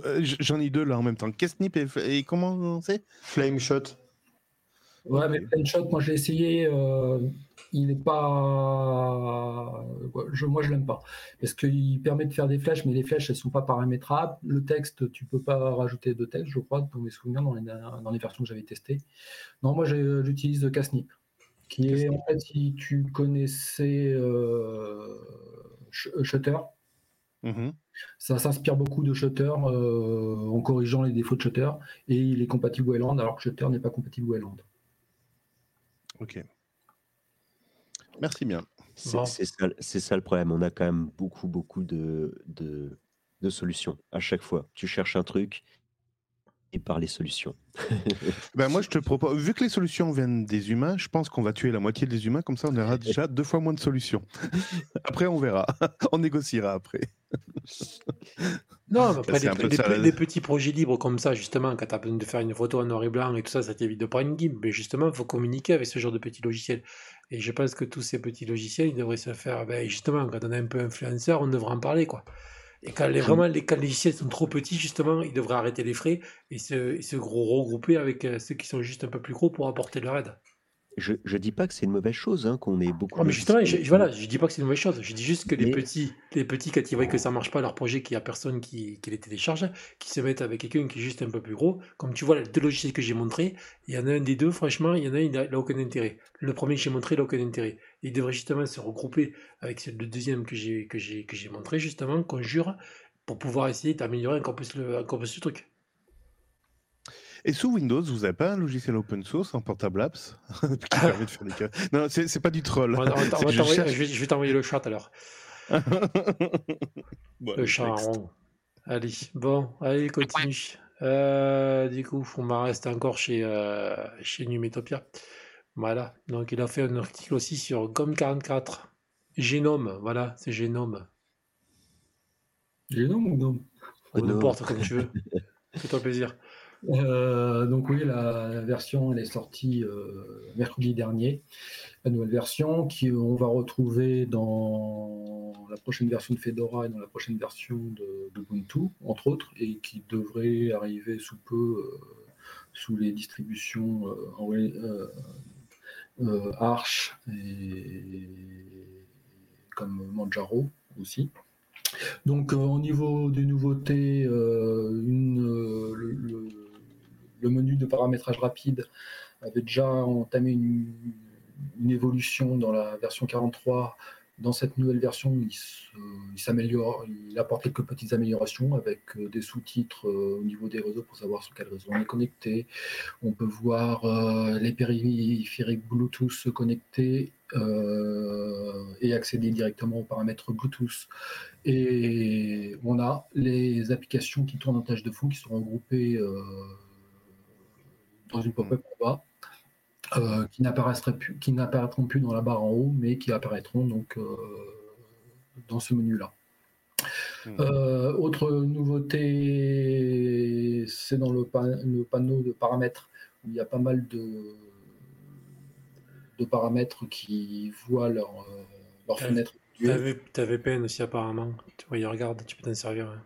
Speaker 4: Euh, j- J'en ai deux là en même temps. Kesnip et, et comment c'est?
Speaker 7: Flameshot.
Speaker 6: Ouais, mais Planshot, moi j'ai essayé, euh, il n'est pas. Je, moi je l'aime pas. Parce qu'il permet de faire des flèches, mais les flèches elles sont pas paramétrables. Le texte, tu peux pas rajouter de texte, je crois, dans mes souvenirs, dans les, dans les versions que j'avais testées. Non, moi j'utilise Casnip, qui est en fait, si tu connaissais euh, Sh- Shutter,
Speaker 4: Mhm.
Speaker 6: ça s'inspire beaucoup de Shutter euh, en corrigeant les défauts de Shutter, et il est compatible Wayland, alors que Shutter n'est pas compatible Wayland.
Speaker 4: Ok. Merci bien.
Speaker 5: C'est
Speaker 1: Bon.
Speaker 5: ça, le problème. On a quand même beaucoup, beaucoup de, de, de solutions à chaque fois. Tu cherches un truc et par les solutions. *laughs*
Speaker 4: Ben moi, je te propose, vu que les solutions viennent des humains, je pense qu'on va tuer la moitié des humains, comme ça on aura déjà deux fois moins de solutions. *laughs* Après, on verra. *laughs* on négociera après.
Speaker 1: Non, mais après, les petits projets libres comme ça, justement, quand tu as besoin de faire une photo en noir et blanc et tout ça, ça t'évite de prendre une GIMP. Mais justement, il faut communiquer avec ce genre de petits logiciels. Et je pense que tous ces petits logiciels, ils devraient se faire. Ben, justement, quand on est un peu influenceur, on devrait en parler, quoi. Et quand les, vraiment les, quand les logiciels sont trop petits, justement, ils devraient arrêter les frais et se, et se gros- regrouper avec euh, ceux qui sont juste un peu plus gros pour apporter leur aide.
Speaker 5: Je ne dis pas que c'est une mauvaise chose hein, qu'on ait beaucoup
Speaker 1: Ah, mais justement, je, voilà, je dis pas que c'est une mauvaise chose. Je dis juste que les petits, les petits, quand ils voient que ça marche pas leur projet, qu'il y a personne qui, qui les télécharge, qui se mettent avec quelqu'un qui est juste un peu plus gros. Comme tu vois, les deux logiciels que j'ai montrés, il y en a un des deux, franchement, il y en a un, il n'a il aucun intérêt. Le premier que j'ai montré, il n'a aucun intérêt. Ils devraient justement se regrouper avec le deuxième que j'ai, que j'ai, que j'ai montré, justement, conjure, pour pouvoir essayer d'améliorer encore plus le, encore plus le truc.
Speaker 4: Et sous Windows, vous n'avez pas un logiciel open source en portable apps *laughs* qui permet de faire des cas? Non, c'est c'est pas du troll.
Speaker 1: On va- on va- *laughs* on
Speaker 4: C'est
Speaker 1: va
Speaker 4: que je
Speaker 1: t'envoyer-
Speaker 4: cherche-
Speaker 1: je vais, je vais t'envoyer le chat alors. *laughs*
Speaker 4: Bon,
Speaker 1: Le chat rond. Allez, bon, allez, continue. Euh, du coup, on va rester encore chez, euh, chez Numétopia. Voilà, donc il a fait un article aussi sur GOM44. Génome, voilà, c'est génome.
Speaker 6: Génome ou GNOME
Speaker 1: N'importe, comme tu veux. Fais-toi plaisir.
Speaker 6: Euh, donc oui, la version elle est sortie euh, mercredi dernier, la nouvelle version qui on va retrouver dans la prochaine version de Fedora et dans la prochaine version de, d'Ubuntu, entre autres, et qui devrait arriver sous peu euh, sous les distributions Arch et comme Manjaro aussi. Donc au niveau des nouveautés, une, menu de paramétrage rapide avait déjà entamé une, évolution dans la version 43. Dans cette nouvelle version, il, il apporte quelques petites améliorations avec euh, des sous-titres euh, au niveau des réseaux pour savoir sur quel réseau on est connecté. On peut voir euh, les périphériques Bluetooth se connecter et accéder directement aux paramètres Bluetooth. Et on a les applications qui tournent en tâche de fond qui sont regroupées dans une pop-up en bas, euh, qui n'apparaîtront plus dans la barre en haut, mais qui apparaîtront donc euh, dans ce menu-là. Hmm. Euh, autre nouveauté, c'est dans le, panneau de paramètres où il y a pas mal de, de paramètres qui voient leur, leur fenêtre.
Speaker 1: Tu as VPN aussi apparemment. Tu vois, regarde, tu peux t'en servir.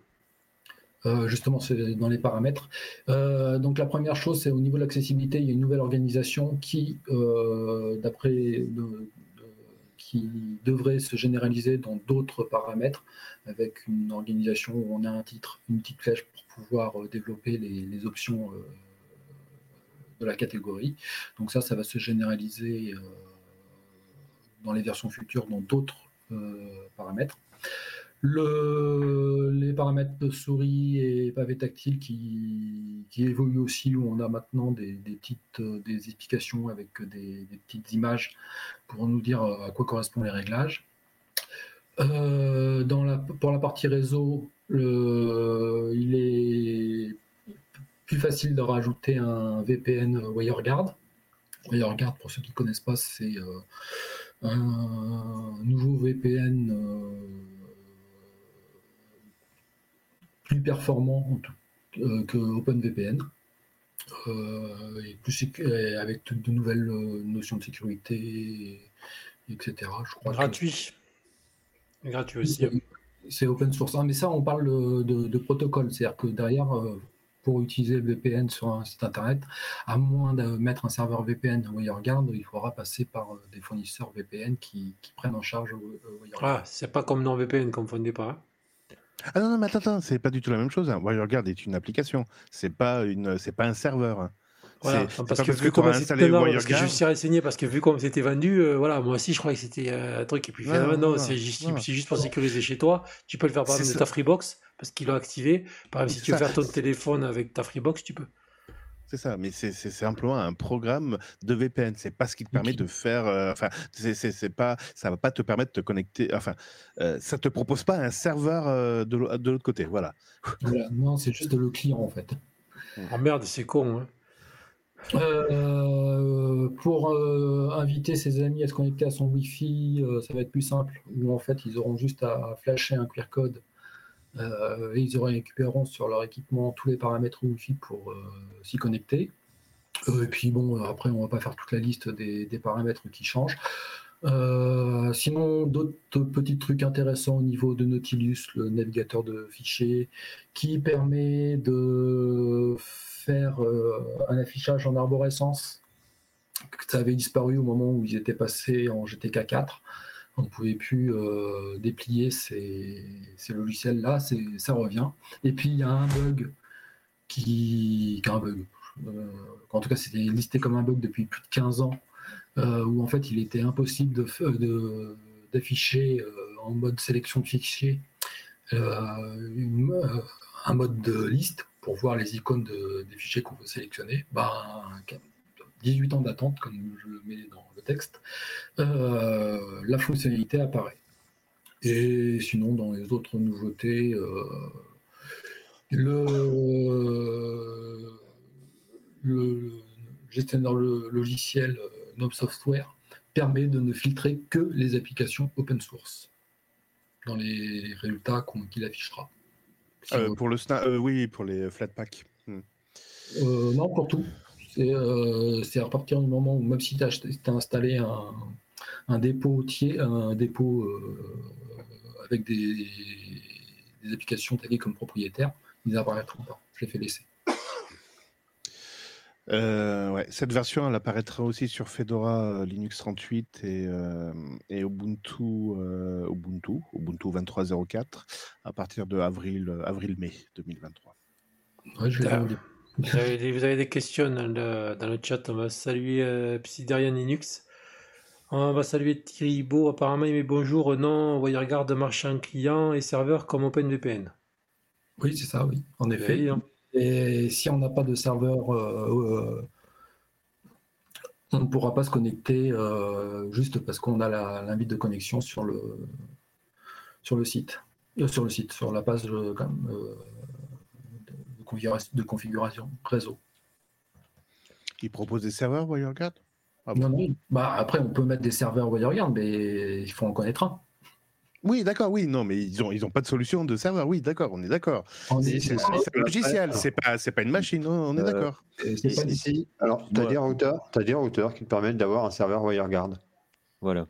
Speaker 6: Euh, justement, c'est dans les paramètres. Euh, donc la première chose, c'est au niveau de l'accessibilité, il y a une nouvelle organisation qui, euh, d'après, qui devrait se généraliser dans d'autres paramètres, avec une organisation où on a un titre, une petite flèche pour pouvoir développer les, options de la catégorie. Donc ça, ça va se généraliser dans les versions futures dans d'autres paramètres les paramètres de souris et pavé tactile qui, évoluent aussi, où on a maintenant des, petites euh, des explications avec des, petites images pour nous dire euh, à quoi correspondent les réglages. Euh, dans la, pour la partie réseau, il est plus facile de rajouter un VPN WireGuard. WireGuard, pour ceux qui ne connaissent pas, c'est un nouveau VPN plus performant euh, que OpenVPN. Euh, et plus avec de nouvelles euh, notions de sécurité, etc. Je
Speaker 1: crois gratuit. Gratuit aussi.
Speaker 6: C'est open source. Ah, mais ça, on parle de, protocole. C'est-à-dire que derrière, pour utiliser le VPN sur un site internet, à moins de mettre un serveur VPN WireGuard, il faudra passer par des fournisseurs VPN qui, prennent en charge
Speaker 1: WireGuard. Ah, c'est pas comme NordVPN, confondez pas.
Speaker 4: Ah non, non, mais attends, attends c'est pas du tout la même chose. Hein. WireGuard est une application, c'est pas une, pas un serveur. Hein.
Speaker 1: Voilà, parce, que, vu comment c'était parce que je suis renseigné parce que vu comme c'était vendu, euh, voilà, moi aussi je crois que c'était euh, un truc et puis finalement non, c'est juste, juste, pour sécuriser chez toi. Tu peux le faire par exemple de ta Freebox parce qu'ils l'ont activé. Par exemple, si tu veux faire ton téléphone avec ta Freebox, tu peux.
Speaker 4: C'est ça, mais c'est simplement un programme de VPN. C'est pas ce qui te permet de faire. Euh, enfin, c'est pas, ça va pas te permettre de te connecter. Enfin, euh, ça te propose pas un serveur euh, de l'autre côté. Voilà. *laughs*
Speaker 6: Non, c'est juste le client en fait.
Speaker 1: Ah merde, c'est con. Hein.
Speaker 6: pour inviter ses amis à se connecter à son Wi-Fi, ça va être plus simple. Où en fait, ils auront juste à flasher un QR code euh, ils récupéreront sur leur équipement tous les paramètres Wi-Fi pour euh, s'y connecter. Euh, et puis bon, après, on va pas faire toute la liste des, paramètres qui changent. sinon, d'autres petits trucs intéressants au niveau de Nautilus, le navigateur de fichiers, qui permet de faire un affichage en arborescence. Ça avait disparu au moment où ils étaient passés en GTK 4 on ne pouvait plus euh, déplier ces, logiciels-là, ça revient. Et puis il y a un bug qui, un bug, euh, en tout cas c'était listé comme un bug depuis plus de 15 ans, euh, où en fait il était impossible d'afficher en mode sélection de fichiers un mode de liste pour voir les icônes des fichiers qu'on veut sélectionner. Ben, 18 ans d'attente, comme je le mets dans le texte, euh, la fonctionnalité apparaît. Et sinon, dans les autres nouveautés, euh, Le, le gestionnaire logiciel euh, Knob Software permet de ne filtrer que les applications open source dans les résultats qu'il affichera.
Speaker 4: Euh, pour le sna- euh, oui, pour les Flatpak. Hmm.
Speaker 6: Euh, non, pour tout. C'est euh, c'est à partir du moment où, même si tu as, installé un, un dépôt un dépôt euh, avec des, des applications taguées comme propriétaires, ils apparaîtront pas. Je l'ai fait laisser.
Speaker 4: Euh, ouais, cette version, elle apparaîtra aussi sur Fedora euh, Linux 38 et, euh, et Ubuntu, euh, Ubuntu, Ubuntu 23.04 à partir de avril, euh, avril-mai 2023.
Speaker 6: Ouais, je vais
Speaker 1: Ah.
Speaker 6: demander.
Speaker 1: Vous avez, des, vous avez des questions dans le, dans le chat. On va saluer euh, Psydarian Linux. On va saluer Thierry Beau. Apparemment, il met bonjour. Non, regarde marchand client et serveur comme OpenVPN.
Speaker 6: Oui, c'est ça, oui, en effet.
Speaker 1: hein
Speaker 6: Et si on n'a pas de serveur, euh, euh, on ne pourra pas se connecter euh, juste parce qu'on a l'invite de connexion sur le, sur le site. Sur le site, sur la page comme, configuration, de configuration réseau.
Speaker 4: Ils proposent des serveurs, WireGuard? Ah bon?
Speaker 6: Non, non. Bah, après, on peut mettre des serveurs WireGuard, mais il faut en connaître un.
Speaker 4: Oui, d'accord, oui, non, mais ils n'ont ils ont pas de solution de serveur, oui, d'accord, on est d'accord. C'est
Speaker 6: est-
Speaker 4: c'est- c'est un logiciel, c'est pas, c'est pas une machine, on est
Speaker 7: Euh,
Speaker 4: d'accord.
Speaker 6: c'est- pas.
Speaker 7: Alors, tu as,
Speaker 4: Ouais.
Speaker 7: des routeurs, t'as des routeurs qui te permettent d'avoir un serveur WireGuard.
Speaker 5: Voilà.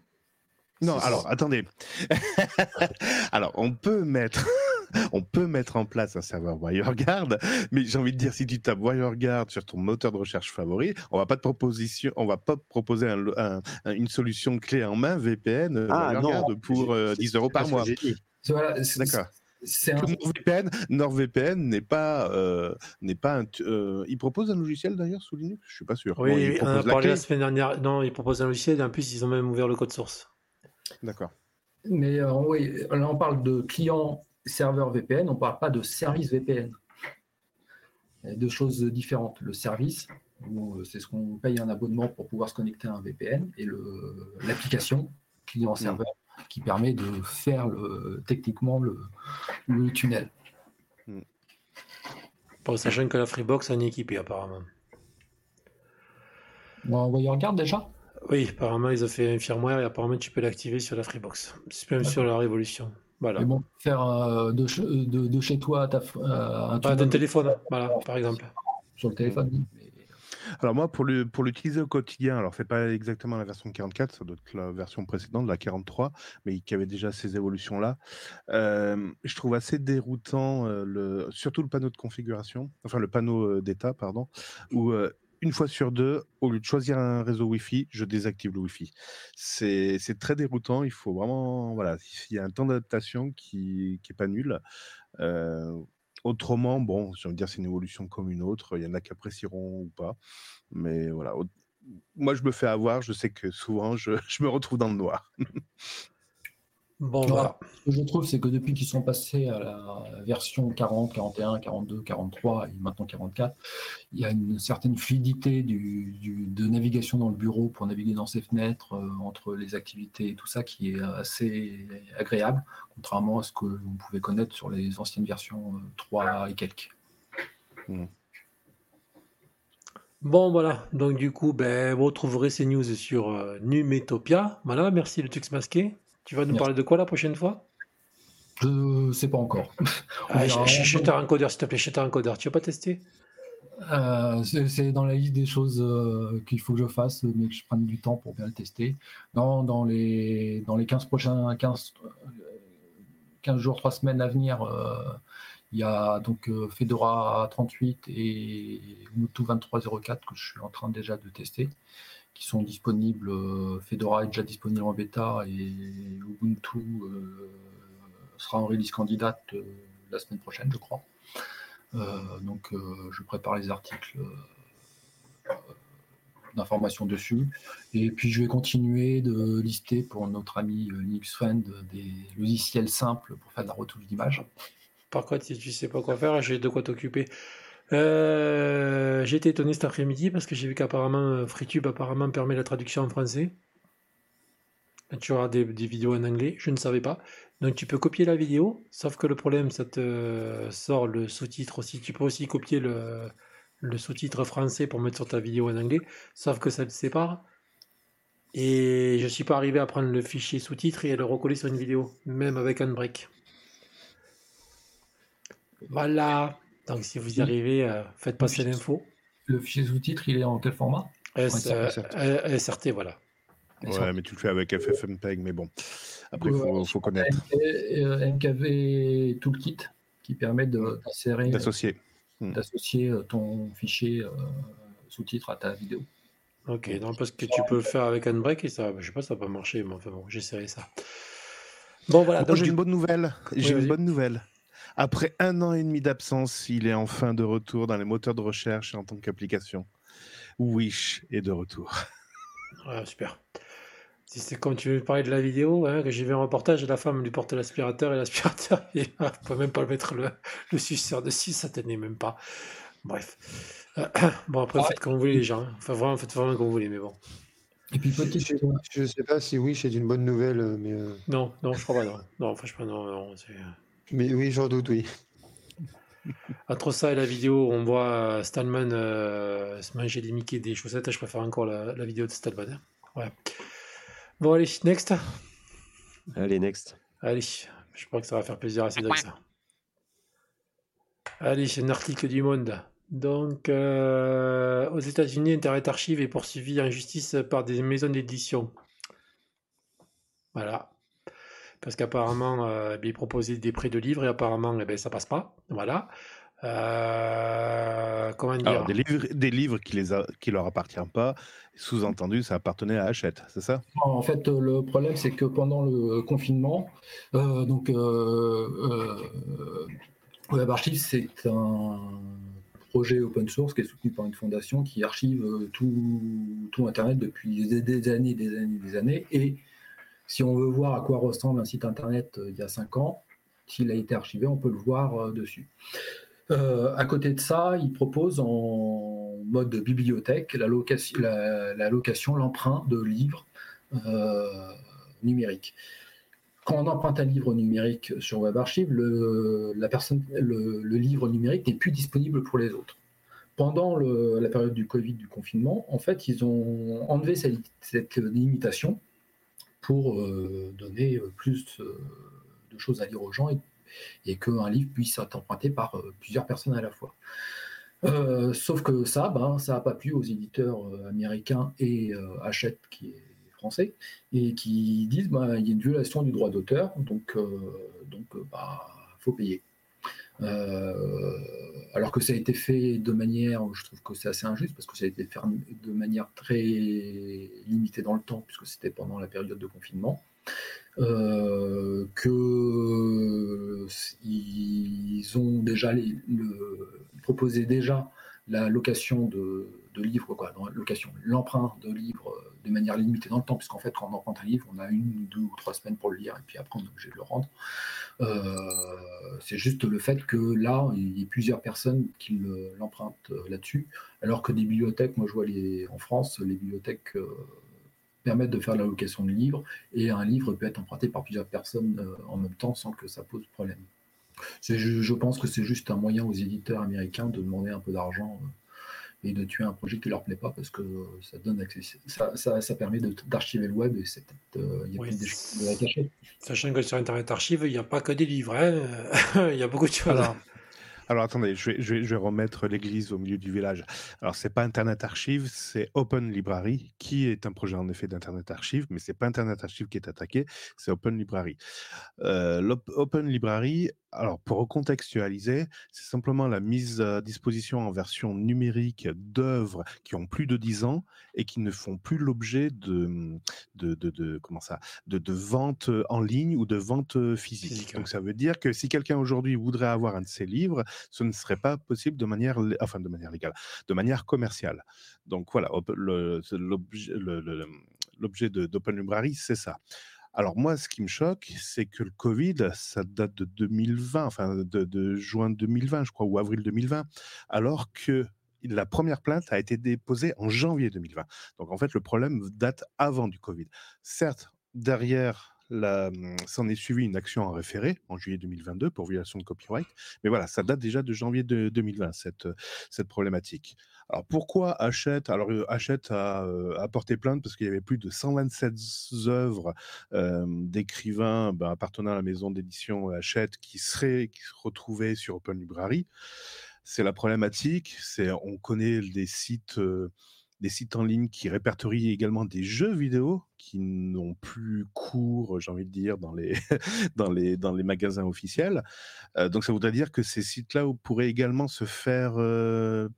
Speaker 4: Non, alors
Speaker 7: ça.
Speaker 4: attendez. *laughs* alors, on peut mettre, *laughs* on peut mettre en place un serveur WireGuard, mais j'ai envie de dire, si tu tapes WireGuard sur ton moteur de recherche favori, on va pas te proposition, on va pas te proposer un lo- un- un- une solution clé en main VPN euh,
Speaker 7: Ah, non.
Speaker 4: Pour euh, 10 euros par mois.
Speaker 6: voilà,
Speaker 4: D'accord.
Speaker 6: Un,
Speaker 4: NordVPN, NordVPN n'est pas, euh, n'est pas un, euh, il propose un logiciel d'ailleurs sous Linux, je suis pas sûr.
Speaker 1: Oui,
Speaker 4: Bon, il
Speaker 1: on a
Speaker 4: propose la
Speaker 1: parlé la semaine dernière. Non, ils proposent un logiciel et en plus, ils ont même ouvert le code source.
Speaker 4: D'accord.
Speaker 6: Mais euh, oui, là on parle de client serveur VPN, on ne parle pas de service VPN. Il y a deux choses différentes. Le service, euh, c'est ce qu'on paye un abonnement pour pouvoir se connecter à un VPN, et l'application client-serveur qui permet de faire le, techniquement le, le tunnel.
Speaker 1: Bon, sachant que la Freebox en est équipée, apparemment.
Speaker 6: On va y regarder déjà
Speaker 1: Oui, apparemment, ils ont fait un firmware et apparemment, tu peux l'activer sur la Freebox. C'est même sur la Révolution. Voilà.
Speaker 6: Mais bon, faire euh, de, che- de- de chez toi ta euh, un tunnel
Speaker 1: téléphone, voilà, par exemple.
Speaker 6: sur le téléphone. mais-
Speaker 4: Alors moi, pour l'utiliser au quotidien, alors c'est pas exactement la version 44, ça doit être la version précédente, la 43, mais qui avait déjà ces évolutions-là. Euh, je trouve assez déroutant, euh, le, surtout le panneau de configuration, enfin le panneau euh, d'état, pardon, où euh, une fois sur deux, au lieu de choisir un réseau Wi-Fi, je désactive le Wi-Fi. C'est très déroutant. Il faut vraiment, voilà, il y a un temps d'adaptation qui qui est pas nul. Euh, Autrement, bon, j'ai envie de dire, c'est une évolution comme une autre. Il y en a qui apprécieront ou pas. Mais voilà. Moi, je me fais avoir. Je sais que souvent, je *laughs* me retrouve dans le noir.
Speaker 1: Bon,
Speaker 6: Voilà.
Speaker 1: voilà.
Speaker 6: Ce que je trouve, c'est que depuis qu'ils sont passés à la version 40, 41, 42, 43 et maintenant 44, il y a une certaine fluidité du, du- de navigation dans le bureau pour naviguer dans ses fenêtres, euh, entre les activités et tout ça, qui est assez agréable, contrairement à ce que vous pouvez connaître sur les anciennes versions euh, 3 et quelques.
Speaker 1: Bon, voilà. Donc, du coup, ben, vous retrouverez ces news sur euh, Numetopia. Voilà, merci le Tux Masqué. Tu vas nous
Speaker 6: Merci.
Speaker 1: parler de quoi la prochaine fois?
Speaker 6: Je ne sais pas encore.
Speaker 1: Ah,
Speaker 6: verra.
Speaker 1: ch- ch- Shutter encodeur, s'il te plaît, Shutter encodeur. Tu veux pas tester?
Speaker 6: Euh, c'est dans la liste des choses euh, qu'il faut que je fasse, mais que je prenne du temps pour bien le tester. Non, dans les, dans les 15 prochains 15, euh, 15 jours, 3 semaines à venir, euh, il y a donc euh, Fedora 38 et Ubuntu 23.04 que je suis en train déjà de tester, qui sont disponibles. euh, Fedora est déjà disponible en bêta et Ubuntu euh, sera en release candidate euh, la semaine prochaine, je crois. Donc, je prépare les articles d'informations dessus. Et puis, je vais continuer de lister pour notre ami Linux Friend des logiciels simples pour faire de la retouche d'image.
Speaker 1: Par contre, si tu sais pas quoi faire, j'ai de quoi t'occuper. Euh, j'ai été étonné cet après-midi parce que j'ai vu qu'apparemment euh, FreeTube apparemment permet la traduction en français. tu auras des, vidéos en anglais, je ne savais pas. Donc tu peux copier la vidéo, sauf que le problème, ça te sort le sous-titre aussi. Tu peux aussi copier le, sous-titre français pour mettre sur ta vidéo en anglais, sauf que ça te sépare. Et je suis pas arrivé à prendre le fichier sous-titre et à le recoller sur une vidéo, même avec break. Voilà. Donc si vous y arrivez, euh, faites passer l'info.
Speaker 6: Le fichier sous-titre, il est en quel format?
Speaker 1: S-
Speaker 6: Ouais,
Speaker 1: euh,
Speaker 4: SRT.
Speaker 1: euh, SRT, voilà.
Speaker 4: Ouais, mais tu le fais avec FFmpeg, mais bon. Après, il faut, faut connaître,
Speaker 6: Et, euh, MKV Toolkit qui permet de- d'insérer,
Speaker 4: d'associer.
Speaker 6: d'associer euh, ton fichier euh, sous-titre à ta vidéo.
Speaker 1: Ok, non, parce que tu peux le faire avec un break et ça, je sais pas, ça va pas marcher, mais enfin bon, j'essaierai ça. Bon, voilà.
Speaker 4: Moi,
Speaker 1: donc
Speaker 4: j'ai une bonne nouvelle. J'ai une bonne nouvelle. Après un an et demi d'absence, il est enfin de retour dans les moteurs de recherche et en tant qu'application. Wish est de retour.
Speaker 1: Ouais, super. Si c'est comme tu veux parler de la vidéo, hein, que j'ai vu un reportage, la femme lui porte l'aspirateur et l'aspirateur, *laughs* il ne peut même pas le mettre le, le suceur dessus, ça tenait même pas. Bref. Euh, *clears throat* bon, après,
Speaker 6: Ouais.
Speaker 1: faites comme vous voulez, les gens. hein. Enfin, vraiment, faites vraiment comme vous voulez, mais bon.
Speaker 6: Et puis petite
Speaker 7: Je, je sais pas si oui, c'est une bonne nouvelle, euh, mais, euh,
Speaker 1: Non, non, je crois pas, non. Non, franchement, non, non.
Speaker 7: Mais oui, j'en doute, oui.
Speaker 1: Entre ça et la vidéo, on voit euh, Stallman euh, se manger des Mickey et des chaussettes. Je préfère encore la, la vidéo de Stallman. hein. Ouais. Bon, allez, next.
Speaker 5: Allez, next.
Speaker 1: Allez, je crois que ça va faire plaisir à Cédric, ça. Allez, c'est un article du Monde. Donc, euh, aux États-Unis, Internet Archive est poursuivi en justice par des maisons d'édition. Voilà. Parce qu'apparemment, euh, bien, ils proposaient des prêts de livres et apparemment, eh ben, ça passe pas. Voilà. Euh, comment dire?
Speaker 4: Alors, des livres, des livres qui les a- qui leur appartiennent pas, sous-entendu, ça appartenait à Hachette, c'est ça?
Speaker 6: En fait, le problème, c'est que pendant le confinement, euh, donc, euh, euh, Web Archive, c'est un projet open source qui est soutenu par une fondation qui archive tout, tout Internet depuis des, des années, des années, des années. Et si on veut voir à quoi ressemble un site Internet euh, il y a cinq ans, s'il a été archivé, on peut le voir euh, dessus. Euh, à côté de ça, il propose en mode bibliothèque la location, l'emprunt de livres numériques. Quand on emprunte un livre numérique sur Web Archive, le, la personne, le, livre numérique n'est plus disponible pour les autres. Pendant la période du Covid, du confinement, en fait, ils ont enlevé cette limitation pour euh, donner euh, plus de choses à lire aux gens et, qu'un livre puisse être emprunté par euh, plusieurs personnes à la fois. Sauf que ça, ben, ça n'a pas plu aux éditeurs américains et Hachette, qui est français, et qui disent ben, y a une violation du droit d'auteur, donc il bah, faut payer. Euh, alors que ça a été fait de manière, je trouve que c'est assez injuste, parce que ça a été fait de manière très limitée dans le temps, puisque c'était pendant la période de confinement. Euh, que ils ont déjà proposé déjà la location de, de livres, quoi, dans la location, l'emprunt de livres euh, de manière limitée dans le temps, puisqu'en fait, quand on emprunte un livre, on a une, deux ou trois semaines pour le lire, et puis après, on est obligé de le rendre. Euh, c'est juste le fait que là, il y a plusieurs personnes qui le- l'empruntent euh, là-dessus, alors que des bibliothèques, moi je vois les, en France, les bibliothèques permettent de faire la location de livres, et un livre peut être emprunté par plusieurs personnes en même temps sans que ça pose problème. Je pense que c'est juste un moyen aux éditeurs américains de demander un peu d'argent et de tuer un projet qui leur plaît pas parce que ça donne accès, ça, ça, ça permet d'archiver le web et c'est peut-être euh, il y a
Speaker 1: Oui.
Speaker 6: peut-être des choses à cacher.
Speaker 1: Sachant que sur Internet Archive, il n'y a pas que des livres. hein. *laughs* il y a beaucoup de choses.
Speaker 4: Alors, alors attendez, je vais, je, vais, je vais remettre l'église au milieu du village. Alors, c'est pas Internet Archive, c'est Open Library, qui est un projet en effet d'Internet Archive, mais c'est pas Internet Archive qui est attaqué, c'est Open Library. Euh, Open Library, alors pour recontextualiser, c'est simplement la mise à disposition en version numérique d'œuvres qui ont plus de 10 ans et qui ne font plus l'objet de, de, de, de- comment ça, de, de vente en ligne ou de vente physique.
Speaker 1: Physique,
Speaker 4: Donc
Speaker 1: ouais.
Speaker 4: ça veut dire que si quelqu'un aujourd'hui voudrait avoir un de ces livres, ce ne serait pas possible de manière, enfin de manière légale, de manière commerciale. Donc voilà, c'est l'objet d'Open Library, c'est ça. Alors moi, ce qui me choque, c'est que le Covid, ça date de 2020, enfin de, de juin 2020, je crois, ou avril 2020, alors que la première plainte a été déposée en janvier 2020. Donc en fait, le problème date avant du Covid. Certes, derrière, s'en est suivi une action en référé en juillet 2022 pour violation de copyright. Mais voilà, ça date déjà de janvier de 2020, cette, cette problématique. Alors pourquoi Hachette? Alors euh, Hachette a, euh, a, porté plainte parce qu'il y avait plus de 127 œuvres euh, d'écrivains ben, appartenant à la maison d'édition Hachette qui seraient qui se retrouvaient sur Open Library. C'est la problématique. On connaît des sites. Euh, des sites en ligne qui répertorient également des jeux vidéo qui n'ont plus cours, j'ai envie de dire, dans les, *laughs* dans les, dans les magasins officiels. Euh, donc ça voudrait dire que ces sites-là pourraient également se faire euh,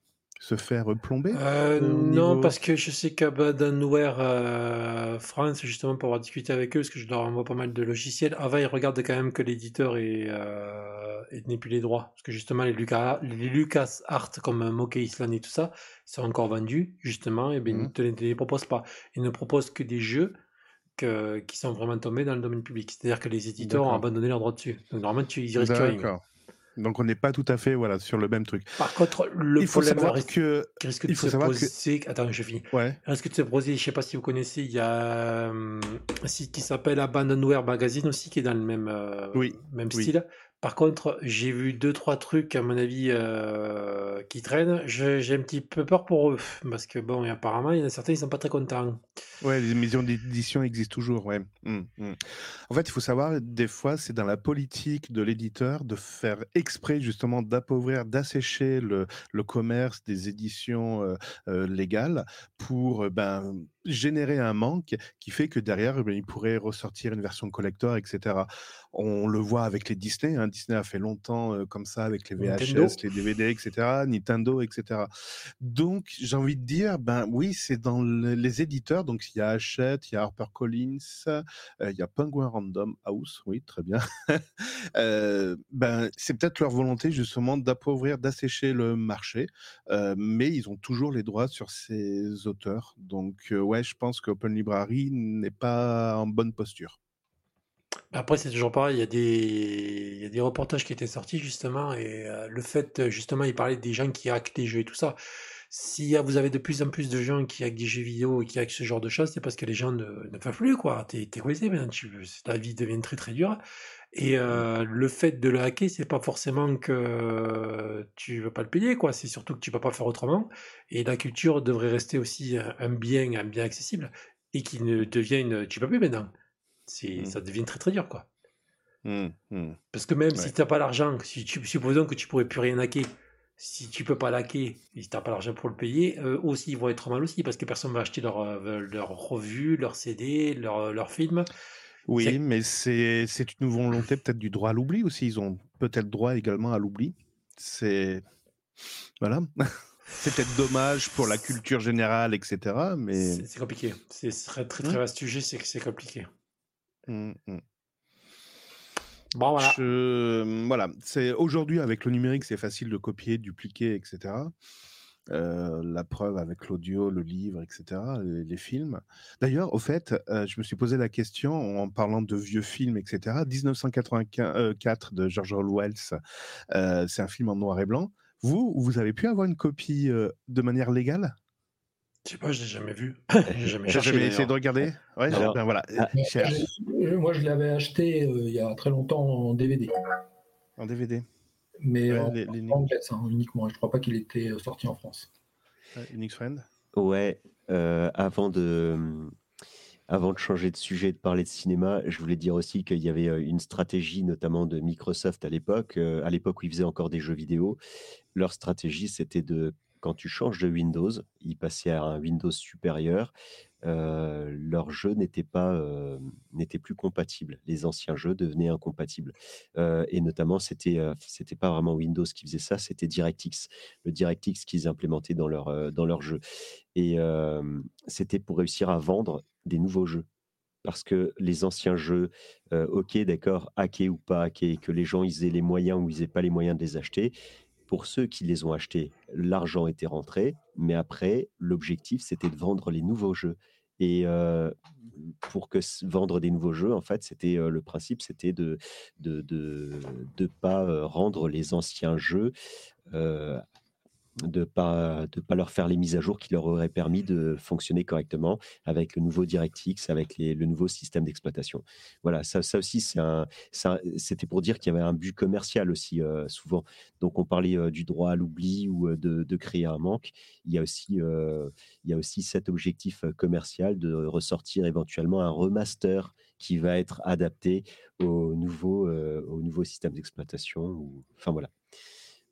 Speaker 4: se faire plomber
Speaker 1: euh, Non, parce que je sais qu'à Badenware euh, France, justement, pour avoir discuté avec eux, parce que je leur envoie pas mal de logiciels, avant, ils regardent quand même que l'éditeur euh, n'ait plus les droits. Parce que justement, les Lucas, les Lucas Art, comme Monkey Island et tout ça, sont encore vendus, justement, et bien, ils mmh. ne te les proposent pas. Ils ne proposent que des jeux que, qui sont vraiment tombés dans le domaine public. C'est-à-dire que les éditeurs ont abandonné leurs droits dessus. Donc, normalement, tu, ils risquent rien.
Speaker 4: Donc on n'est pas tout à fait voilà sur le même truc.
Speaker 1: Par contre, le
Speaker 4: il faut savoir que
Speaker 1: risque de il faut se poser... que... Attends, je finis.
Speaker 4: Ouais.
Speaker 1: Risque de se poser. Je sais pas si vous connaissez, il y a un site qui s'appelle Abandonware Magazine aussi qui est dans le même euh,
Speaker 4: oui.
Speaker 1: même style. Par contre, j'ai vu deux trois trucs à mon avis euh, qui traînent. J'ai un petit peu peur pour eux parce que bon, apparemment, il y en a certains ils sont pas très contents.
Speaker 4: Ouais, les maisons d'édition existent toujours. Ouais. Mmh, mmh. En fait, il faut savoir, des fois, c'est dans la politique de l'éditeur de faire exprès justement d'appauvrir, d'assécher le, le, commerce des éditions euh, euh, légales pour ben générer un manque qui fait que derrière, eh il pourrait ressortir une version collector, etc. On le voit avec les Disney. Hein. Disney a fait longtemps comme ça avec les VHS, les DVD, etc. Nintendo, etc. Donc, j'ai envie de dire, ben oui, c'est dans les éditeurs. Donc, il y a Hachette, il y a HarperCollins, il y a Penguin Random House. Oui, très bien. *laughs* ben, c'est peut-être leur volonté justement d'appauvrir, d'assécher le marché, mais ils ont toujours les droits sur ces auteurs. Donc, ouais, je pense qu'Open Library n'est pas en bonne posture.
Speaker 1: Après, c'est toujours pareil, il y, a des... reportages qui étaient sortis justement, et euh, le fait, justement, il parlait des gens qui hackent des jeux et tout ça. Si vous avez de plus en plus de gens qui hackent des jeux vidéo et qui hackent ce genre de choses, c'est parce que les gens ne, ne peuvent plus, quoi. T'es coincé maintenant, tu... ta vie devient très très dure. Et euh, le fait de le hacker, c'est pas forcément que tu veux pas le payer, quoi. C'est surtout que tu peux pas faire autrement. Et la culture devrait rester aussi un bien, un bien accessible et qui ne devienne, tu peux plus maintenant. Mmh. ça devient très très dur, quoi.
Speaker 4: Mmh, mmh.
Speaker 1: Parce que même si tu n'as pas l'argent, si tu, supposons que tu pourrais plus rien hacker, si tu peux pas laquer et si tu n'as pas l'argent pour le payer, eux aussi ils vont être mal aussi parce que personne va acheter leur, euh, leur revue, leur CD, leur, leur film.
Speaker 4: Oui, mais c'est, une volonté peut-être du droit à l'oubli aussi. Ils ont peut-être droit également à l'oubli. C'est. Voilà. *laughs* c'est peut-être dommage pour la culture générale, etc. Mais...
Speaker 1: C'est, compliqué. C'est très très, très vaste sujet, c'est que c'est compliqué.
Speaker 4: Mmh, mmh.
Speaker 1: Bon, voilà.
Speaker 4: Je, voilà. C'est aujourd'hui avec le numérique, c'est facile de copier, dupliquer, etc. Euh, la preuve avec l'audio, le livre, etc., les, films. D'ailleurs, au fait, euh, je me suis posé la question en parlant de vieux films, etc. 1984 de George Orwell, euh, c'est un film en noir et blanc. Vous, vous avez pu avoir une copie de manière légale?
Speaker 1: Je sais pas, je l'ai jamais vu. *laughs*
Speaker 4: j'ai jamais, jamais essayé de regarder. Ouais, ben voilà. Ah,
Speaker 6: moi, je l'avais acheté euh, il y a très longtemps en DVD.
Speaker 4: En DVD.
Speaker 6: Mais en, anglais, hein, uniquement. Je crois pas qu'il était euh, sorti en France.
Speaker 4: Unix Friend.
Speaker 5: Ouais. Euh, avant de avant de changer de sujet, de parler de cinéma, je voulais dire aussi qu'il y avait une stratégie, notamment de Microsoft à l'époque, à l'époque où ils faisaient encore des jeux vidéo. Leur stratégie, c'était de quand tu changes de Windows, ils passaient à un Windows supérieur, euh, leur jeu n'était pas n'était plus compatible. Les anciens jeux devenaient incompatibles. Et notamment, c'était c'était pas vraiment Windows qui faisait ça, c'était DirectX, le DirectX qu'ils implémentaient dans leur dans leur jeu. Et c'était pour réussir à vendre des nouveaux jeux. Parce que les anciens jeux, ok, d'accord, hackés ou pas hackés, que les gens ils aient les moyens ou ils n'aient pas les moyens de les acheter, pour ceux qui les ont achetés, l'argent était rentré, mais après, l'objectif, c'était de vendre les nouveaux jeux. Et pour que vendre des nouveaux jeux, en fait, c'était le principe, c'était de de, de, de pas rendre les anciens jeux de pas de pas leur faire les mises à jour qui leur auraient permis de fonctionner correctement avec le nouveau DirectX, avec le nouveau système d'exploitation. Voilà, ça, ça aussi, c'était pour dire qu'il y avait un but commercial aussi euh, souvent. Donc on parlait euh, du droit à l'oubli ou euh, de, créer un manque. Il y a aussi, il y a aussi cet objectif commercial de ressortir éventuellement un remaster qui va être adapté au nouveau, au nouveau système d'exploitation. Enfin voilà.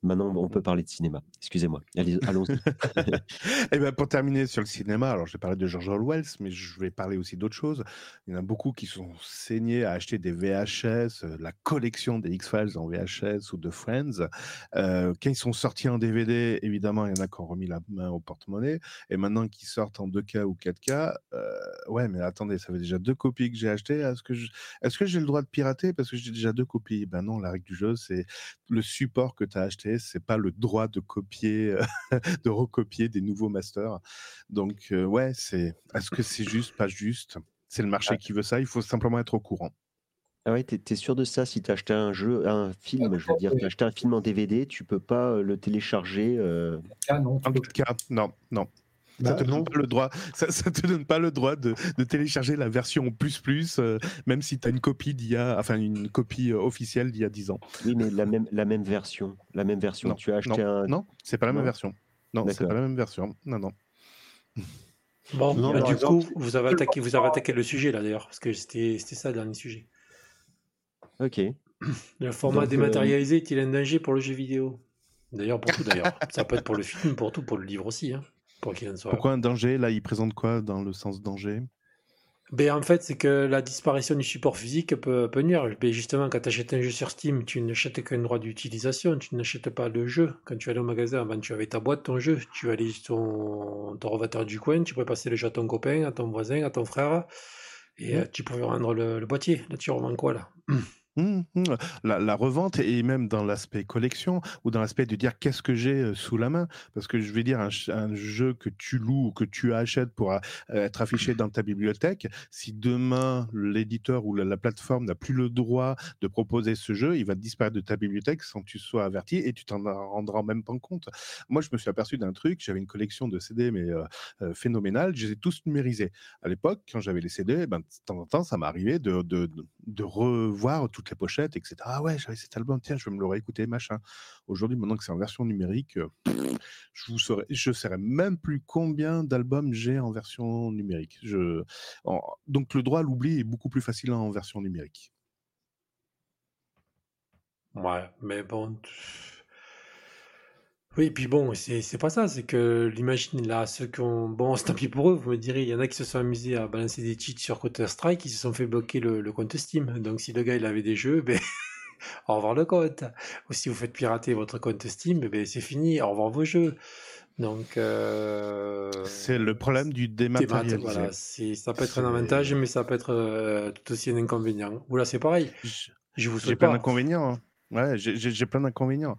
Speaker 5: Maintenant, on peut parler de cinéma. Excusez-moi. Allons-y. *laughs*
Speaker 4: Et ben pour terminer sur le cinéma, alors j'ai parlé de George Orwell, mais je vais parler aussi d'autres choses. Il y en a beaucoup qui sont saignés à acheter des VHS, euh, la collection des X-Files en VHS ou de Friends. Euh, quand ils sont sortis en DVD, évidemment, il y en a qui ont remis la main au porte-monnaie. Et maintenant qu'ils sortent en 2K ou 4K, euh, ouais, mais attendez, ça fait déjà deux copies que j'ai achetées. Est-ce que je- est-ce que j'ai le droit de pirater? Parce que j'ai déjà deux copies Ben non, la règle du jeu, c'est le support que tu as acheté, c'est pas le droit de copier, euh, *laughs* de recopier des nouveaux masters. Donc, euh, ouais, c'est. Est-ce que c'est juste, pas juste? C'est le marché
Speaker 5: Ah.
Speaker 4: qui veut ça. Il faut simplement être au courant.
Speaker 5: Ah ouais, t'es, sûr de ça? Si t'as acheté un jeu, un film, je veux dire, t'as acheté un film en DVD, tu peux pas euh, le télécharger. euh,
Speaker 6: Ah non,
Speaker 4: En tout cas, non, non.
Speaker 7: Bah,
Speaker 4: ça te donne pas le droit. Ça, ça te donne pas le droit de, de télécharger la version plus plus, euh, même si tu as une copie d'il y a, enfin une copie euh, officielle d'il y a 10 ans.
Speaker 5: Oui, mais la même, la même version. La même version.
Speaker 4: Non,
Speaker 5: Tu as acheté un.
Speaker 4: Non, c'est pas la même
Speaker 5: Non
Speaker 4: version. Non, c'est pas la même version. Non, non.
Speaker 1: Bon,
Speaker 7: Non,
Speaker 1: bah, du
Speaker 7: exemple-
Speaker 1: coup, vous avez attaqué, vous avez attaqué le sujet là d'ailleurs, parce que c'était c'était ça le dernier sujet.
Speaker 5: Ok.
Speaker 1: Le format
Speaker 6: Donc, euh,
Speaker 1: dématérialisé est-il un danger pour le jeu vidéo? D'ailleurs, pour tout d'ailleurs. ça peut être pour le film, pour tout, pour le livre aussi, hein, pour qu'il en soit.
Speaker 4: Pourquoi un danger Là, il présente quoi dans le sens danger?
Speaker 1: Ben, en fait, c'est que la disparition du support physique peut, peut nuire. Ben, justement, quand tu achètes un jeu sur Steam, tu n'achètes qu'un droit d'utilisation, tu n'achètes pas le jeu. Quand tu allais au magasin, avant, tu avais ta boîte, ton jeu, tu allais sur ton, ton revendeur du coin, tu pouvais passer le jeu à ton copain, à ton voisin, à ton frère, et euh, tu pouvais rendre le, le boîtier. Là, tu revends quoi, là? *clears throat*
Speaker 4: Hum, hum. La, revente et même dans l'aspect collection ou dans l'aspect de dire qu'est-ce que j'ai euh, sous la main. Parce que je vais dire un, jeu que tu loues ou que tu achètes pour euh, être affiché dans ta bibliothèque si demain l'éditeur ou la, la plateforme n'a plus le droit de proposer ce jeu il va disparaître de ta bibliothèque sans que tu sois averti et tu t'en rendras même pas compte. Moi je me suis aperçu d'un truc j'avais une collection de CD mais euh, phénoménale je les ai tous numérisés. À l'époque quand j'avais les CD ben, de temps en temps ça m'arrivait de, de, de, de revoir toutes les pochettes, etc. Ah ouais, j'avais cet album, tiens, je vais me le réécouter, machin. Aujourd'hui, maintenant que c'est en version numérique, euh, je vous saurais, je saurais même plus combien d'albums j'ai en version numérique. Je, donc le droit à l'oubli est beaucoup plus facile en version numérique.
Speaker 1: Ouais, mais bon. Oui, puis bon, c'est c'est pas ça, c'est que l'imagine là, ceux qui ont. Bon, *laughs* c'est tant pis pour eux, vous me direz, il y en a qui se sont amusés à balancer des cheats sur Counter-Strike, ils se sont fait bloquer le, le compte Steam. Donc si le gars il avait des jeux, *laughs* ben. Au revoir le compte. Ou si vous faites pirater votre compte Steam, ben c'est fini, au revoir vos jeux. Donc. euh,
Speaker 4: C'est le problème du
Speaker 1: Démat,
Speaker 4: dématérialisé.
Speaker 1: voilà, ça peut être un avantage, mais ça peut être euh, tout aussi un inconvénient. Ou là, c'est pareil. Je vous souhaite
Speaker 4: plein
Speaker 1: pas.
Speaker 4: d'inconvénients. hein. Ouais, j'ai- plein d'inconvénients.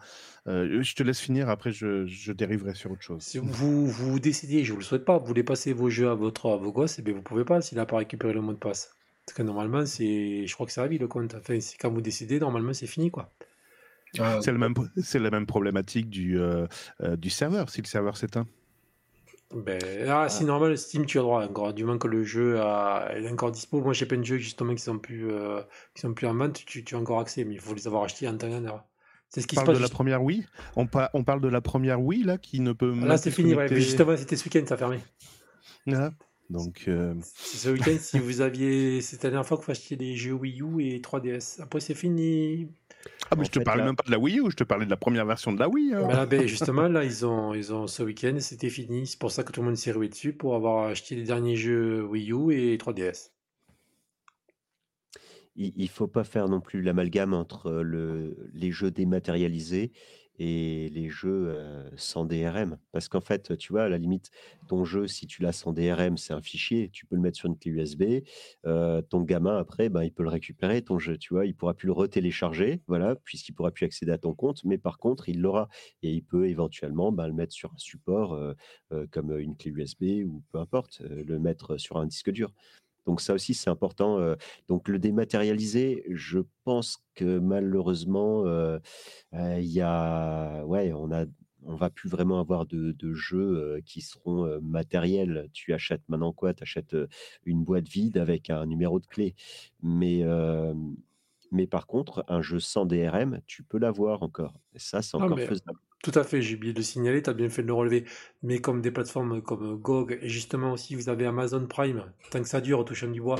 Speaker 4: Euh, je te laisse finir, après je, je dériverai sur autre chose.
Speaker 1: Si vous vous décidez, je vous le souhaite pas, vous voulez passer vos jeux à votre à vos gosses, et bien vous pouvez pas s'il n'a pas récupéré le mot de passe. Parce que normalement, c'est, je crois que c'est à vie le compte. Enfin, c'est quand vous décidez, normalement, c'est fini quoi.
Speaker 6: Ah,
Speaker 4: C'est le même, c'est la même problématique du, euh, euh, du serveur, si le serveur s'éteint.
Speaker 1: Ben, ah, si normal, Steam, tu as droit encore. Du moment que le jeu a- est encore dispo. Moi, j'ai plein de jeux justement qui sont plus, euh, qui sont plus en vente. Tu, tu as encore accès, mais il faut les avoir achetés en temps et en heure. C'est ce
Speaker 4: On
Speaker 1: qui se
Speaker 4: parle
Speaker 1: passe.
Speaker 4: de la première Wii? On, pa- on parle de la première Wii, là, qui ne peut
Speaker 1: Là, c'est fini. Ouais.
Speaker 4: connecter-
Speaker 1: Mais justement, c'était ce week-end, ça a fermé.
Speaker 4: Ah, donc, euh,
Speaker 1: ce week-end, si vous aviez. C'était la dernière fois que vous achetiez des jeux Wii U et 3DS. Après, c'est fini.
Speaker 4: ah, mais
Speaker 5: En
Speaker 4: je te
Speaker 5: fait,
Speaker 4: parlais
Speaker 5: là-
Speaker 4: même pas de la Wii U, je te parlais de la première version de la Wii. hein.
Speaker 1: Mais là, ben, *laughs* justement, là, ils ont, ils ont ce week-end, c'était fini. C'est pour ça que tout le monde s'est rué dessus pour avoir acheté les derniers jeux Wii U et 3DS.
Speaker 5: il ne faut pas faire non plus l'amalgame entre le, les jeux dématérialisés et les jeux sans DRM. Parce qu'en fait, tu vois, à la limite, ton jeu, si tu l'as sans DRM, c'est un fichier, tu peux le mettre sur une clé USB. ton gamin, après, ben, il peut le récupérer, ton jeu, tu vois, il pourra plus le retélécharger, voilà, puisqu'il pourra plus accéder à ton compte, mais par contre, il l'aura. Et il peut éventuellement ben, le mettre sur un support comme une clé USB ou peu importe, le mettre sur un disque dur. Donc ça aussi, c'est important. donc le dématérialisé, je pense que malheureusement, il y a, ouais, on a on va plus vraiment avoir de, de jeux qui seront matériels. Tu achètes maintenant quoi? Tu achètes une boîte vide avec un numéro de clé. Mais, mais par contre, un jeu sans DRM, tu peux l'avoir encore. Et ça, c'est
Speaker 1: Ah,
Speaker 5: encore
Speaker 1: mais
Speaker 5: faisable.
Speaker 1: Tout à fait, j'ai oublié de le signaler, tu as bien fait de le relever. Mais comme des plateformes comme GOG, justement aussi vous avez Amazon Prime, tant que ça dure, touchant du bois,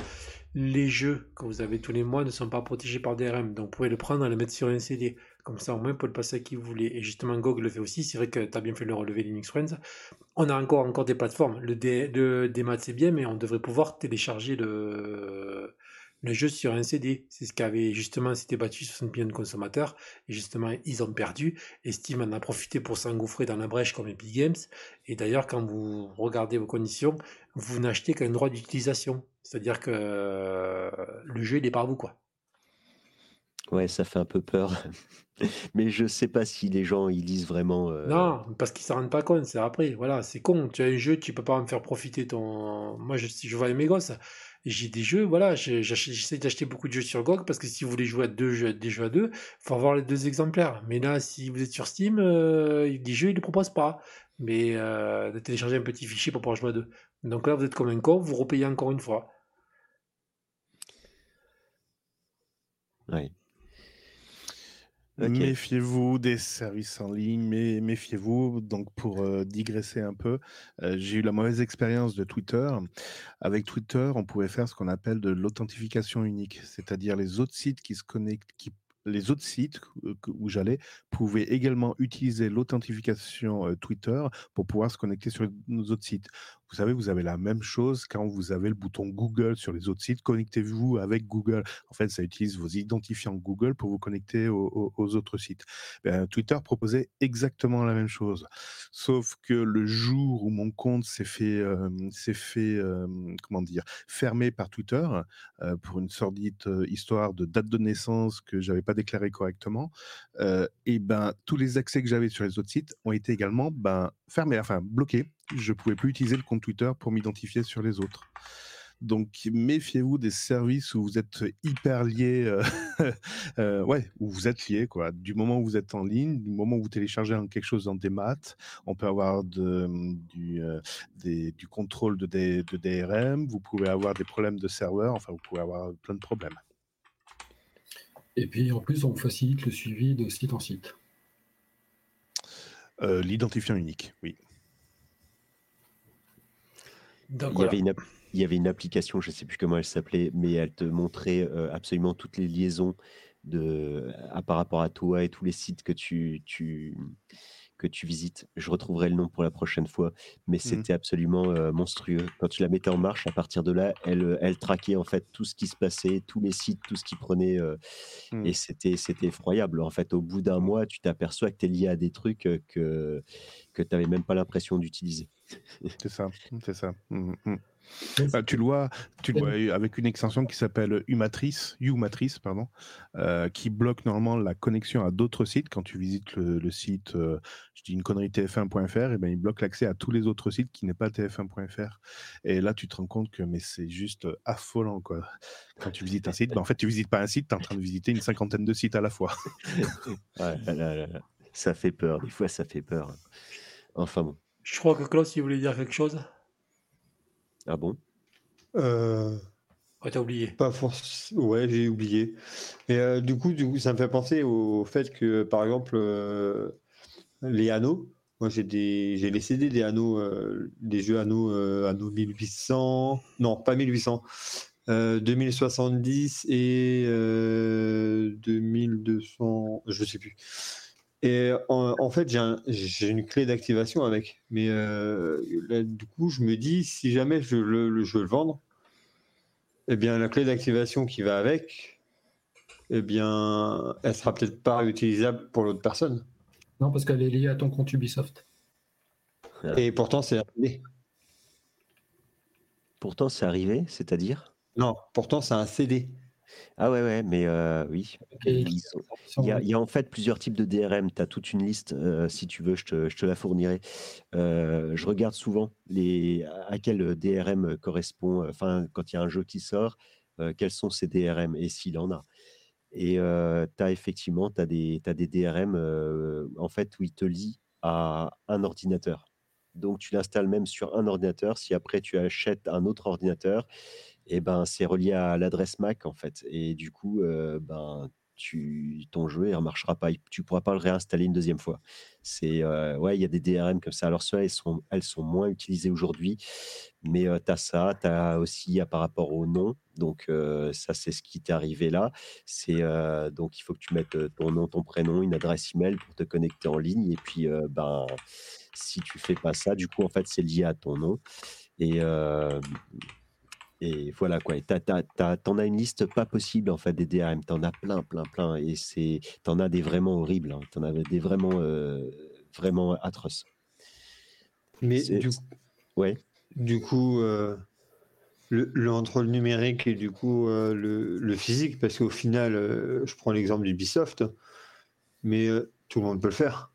Speaker 1: les jeux que vous avez tous les mois ne sont pas protégés par DRM. Donc vous pouvez le prendre et le mettre sur un CD. Comme ça, au moins, vous pouvez le passer à qui vous voulez. Et justement, GOG le fait aussi. C'est vrai que tu as bien fait de le relever, Linux Friends. On a encore, encore des plateformes. Le, le DMAT, c'est bien, mais on devrait pouvoir télécharger le, le jeu sur un CD. C'est ce qu'avait justement s'était battu 60 millions de consommateurs. Et justement, ils ont perdu. Et Steam en a profité pour s'engouffrer dans la brèche comme Epic Games. Et d'ailleurs, quand vous regardez vos conditions, vous n'achetez qu'un droit d'utilisation. C'est-à-dire que euh, le jeu, il n'est pas à vous, quoi.
Speaker 5: Ouais, ça fait un peu peur. *laughs* Mais je sais pas si les gens ils lisent vraiment. euh,
Speaker 1: Non, parce qu'ils ne s'en rendent pas compte, c'est après. Voilà, c'est con. Tu as un jeu, tu peux pas en faire profiter ton. Moi, je, je vois mes gosses, j'ai des jeux, voilà, j'essaie d'acheter beaucoup de jeux sur GOG parce que si vous voulez jouer à deux jeux, des jeux à deux, faut avoir les deux exemplaires. Mais là, si vous êtes sur Steam, euh, des jeux, ils ne proposent pas. Mais euh, de télécharger un petit fichier pour pouvoir jouer à deux. Donc là, vous êtes comme un con, vous repayez encore une fois.
Speaker 5: Ouais.
Speaker 4: Méfiez-vous des services en ligne, mais méfiez-vous. Donc, pour euh, digresser un peu, euh, j'ai eu la mauvaise expérience de Twitter. Avec Twitter, on pouvait faire ce qu'on appelle de l'authentification unique, c'est-à-dire les autres sites qui se connectent, qui les autres sites euh, où j'allais pouvaient également utiliser l'authentification Twitter pour pouvoir se connecter sur nos autres sites. Vous savez, vous avez la même chose quand vous avez le bouton Google sur les autres sites. Connectez-vous avec Google. En fait, ça utilise vos identifiants Google pour vous connecter aux, autres sites. Ben, Twitter proposait exactement la même chose. Sauf que le jour où mon compte s'est fait, euh, s'est fait euh, comment dire, fermé par Twitter euh, pour une sordide euh, histoire de date de naissance que j'avais pas déclaré correctement, et ben tous les accès que j'avais sur les autres sites ont été également ben, fermés, enfin bloqués. Je pouvais plus utiliser le compte Twitter pour m'identifier sur les autres. Donc méfiez-vous des services où vous êtes hyper lié, euh, *laughs* euh, ouais, où vous êtes lié quoi. Du moment où vous êtes en ligne, du moment où vous téléchargez quelque chose dans des maths, on peut avoir de, du, euh, des- du contrôle de, de DRM, vous pouvez avoir des problèmes de serveur, enfin vous pouvez avoir plein de problèmes.
Speaker 6: Et puis en plus, on facilite le suivi de site en site.
Speaker 4: Euh, L'identifiant unique, oui.
Speaker 1: Donc
Speaker 5: Il y,
Speaker 1: voilà.
Speaker 5: avait une, app- il y avait une application, je ne sais plus comment elle s'appelait, mais elle te montrait euh, absolument toutes les liaisons de, à, par rapport à toi et tous les sites que tu, tu, que tu visites. Je retrouverai le nom pour la prochaine fois, mais c'était absolument euh, monstrueux. Quand tu la mettais en marche, à partir de là, elle, euh, elle traquait en fait tout ce qui se passait, tous les sites, tout ce qui prenait, euh,
Speaker 4: Mm.
Speaker 5: et c'était c'était effroyable. En fait, au bout d'un mois, tu t'aperçois que tu es lié à des trucs que, que tu n'avais même pas l'impression d'utiliser.
Speaker 4: C'est ça, c'est ça.
Speaker 6: Ouais,
Speaker 4: Bah, tu le vois, tu le vois avec une extension qui s'appelle Umatrice, Umatrice, pardon, euh, qui bloque normalement la connexion à d'autres sites. Quand tu visites le, le site, euh, je dis une connerie tf1.fr, et ben il bloque l'accès à tous les autres sites qui n'est pas tf1.fr. Et là, tu te rends compte que mais c'est juste affolant quoi. Quand tu visites un site, ben, en fait, tu visites pas un site, tu es en train de visiter une cinquantaine de sites à la fois. *laughs*
Speaker 5: Ouais, là, là, là, là. Ça fait peur, des fois ça fait peur. Enfin bon.
Speaker 1: Je crois que Klaus, il voulait dire quelque chose.
Speaker 5: Ah bon?
Speaker 7: Euh,
Speaker 1: Ouais, t'as oublié.
Speaker 7: pas forcément. Ouais, j'ai oublié. Et euh, du coup, du coup, ça me fait penser au fait que, par exemple, euh, les anneaux. Moi, j'ai des, j'ai les CD des anneaux, euh, des jeux anneaux, euh, anneaux 1800. Non, pas 1800. euh, 2070 et euh, 2200. Je sais plus. Et en, en fait, j'ai un- j'ai une clé d'activation avec. Mais euh, là, du coup, je me dis, si jamais je, le, le- je veux le vendre, eh bien, la clé d'activation qui va avec, eh bien, elle sera peut-être pas utilisable pour l'autre personne.
Speaker 6: Non, parce qu'elle est liée à ton compte Ubisoft.
Speaker 7: Et pourtant, c'est un CD.
Speaker 5: Pourtant, c'est arrivé, c'est-à-dire?
Speaker 7: Non, pourtant, c'est un CD.
Speaker 5: Ah ouais, ouais, mais euh, oui.
Speaker 6: Et-
Speaker 5: Ils sont- Il y, a, il y a en fait plusieurs types de DRM. Tu as toute une liste. euh, si tu veux, je te, je te la fournirai. Euh, je regarde souvent les, à quel DRM correspond. Enfin, quand il y a un jeu qui sort, euh, quels sont ces DRM et s'il en a. Et tu as effectivement t'as des, t'as des DRM euh, en fait, où il te lit à un ordinateur. Donc tu l'installes même sur un ordinateur. Si après tu achètes un autre ordinateur, et ben c'est relié à l'adresse Mac en fait. Et du coup, ben tu, ton jeu ne marchera pas. Tu pourras pas le réinstaller une deuxième fois. C'est ouais, il y a des DRM comme ça. Alors elles sont, elles sont moins utilisées aujourd'hui, mais euh, tu as ça, tu as aussi par rapport au nom. Donc ça, c'est ce qui t'est arrivé là. C'est donc il faut que tu mettes ton nom, ton prénom, une adresse email pour te connecter en ligne. Et puis ben si tu fais pas ça, du coup en fait c'est lié à ton nom. Et et voilà quoi. Et t'en as une liste pas possible en fait des DRM. T'en as plein, plein, plein. Et c'est, t'en as des vraiment horribles. Hein. T'en as des vraiment, vraiment atroces.
Speaker 7: Mais du,
Speaker 5: ouais.
Speaker 7: du coup, le, entre le numérique et du coup le, le, physique, parce qu'au final, je prends l'exemple d'Ubisoft, mais tout le monde peut le faire.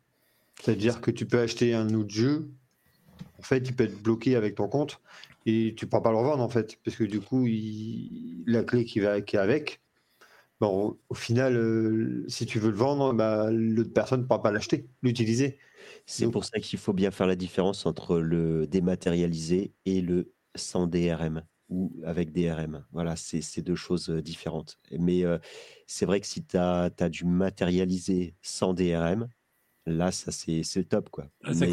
Speaker 7: C'est-à-dire que tu peux acheter un autre jeu, en fait, il peut être bloqué avec ton compte et tu ne pourras pas le revendre en fait, parce que du coup, la clé qui va qui est avec, bon, au final, euh, si tu veux le vendre, bah, l'autre personne ne pourra pas l'acheter, l'utiliser.
Speaker 5: C'est pour ça qu'il faut bien faire la différence entre le dématérialisé et le sans DRM ou avec DRM. Voilà, c'est deux choses euh, différentes. Mais euh, c'est vrai que si tu as, as, du matérialisé sans DRM, là, ça c'est le top. Quoi.
Speaker 1: Ah, c'est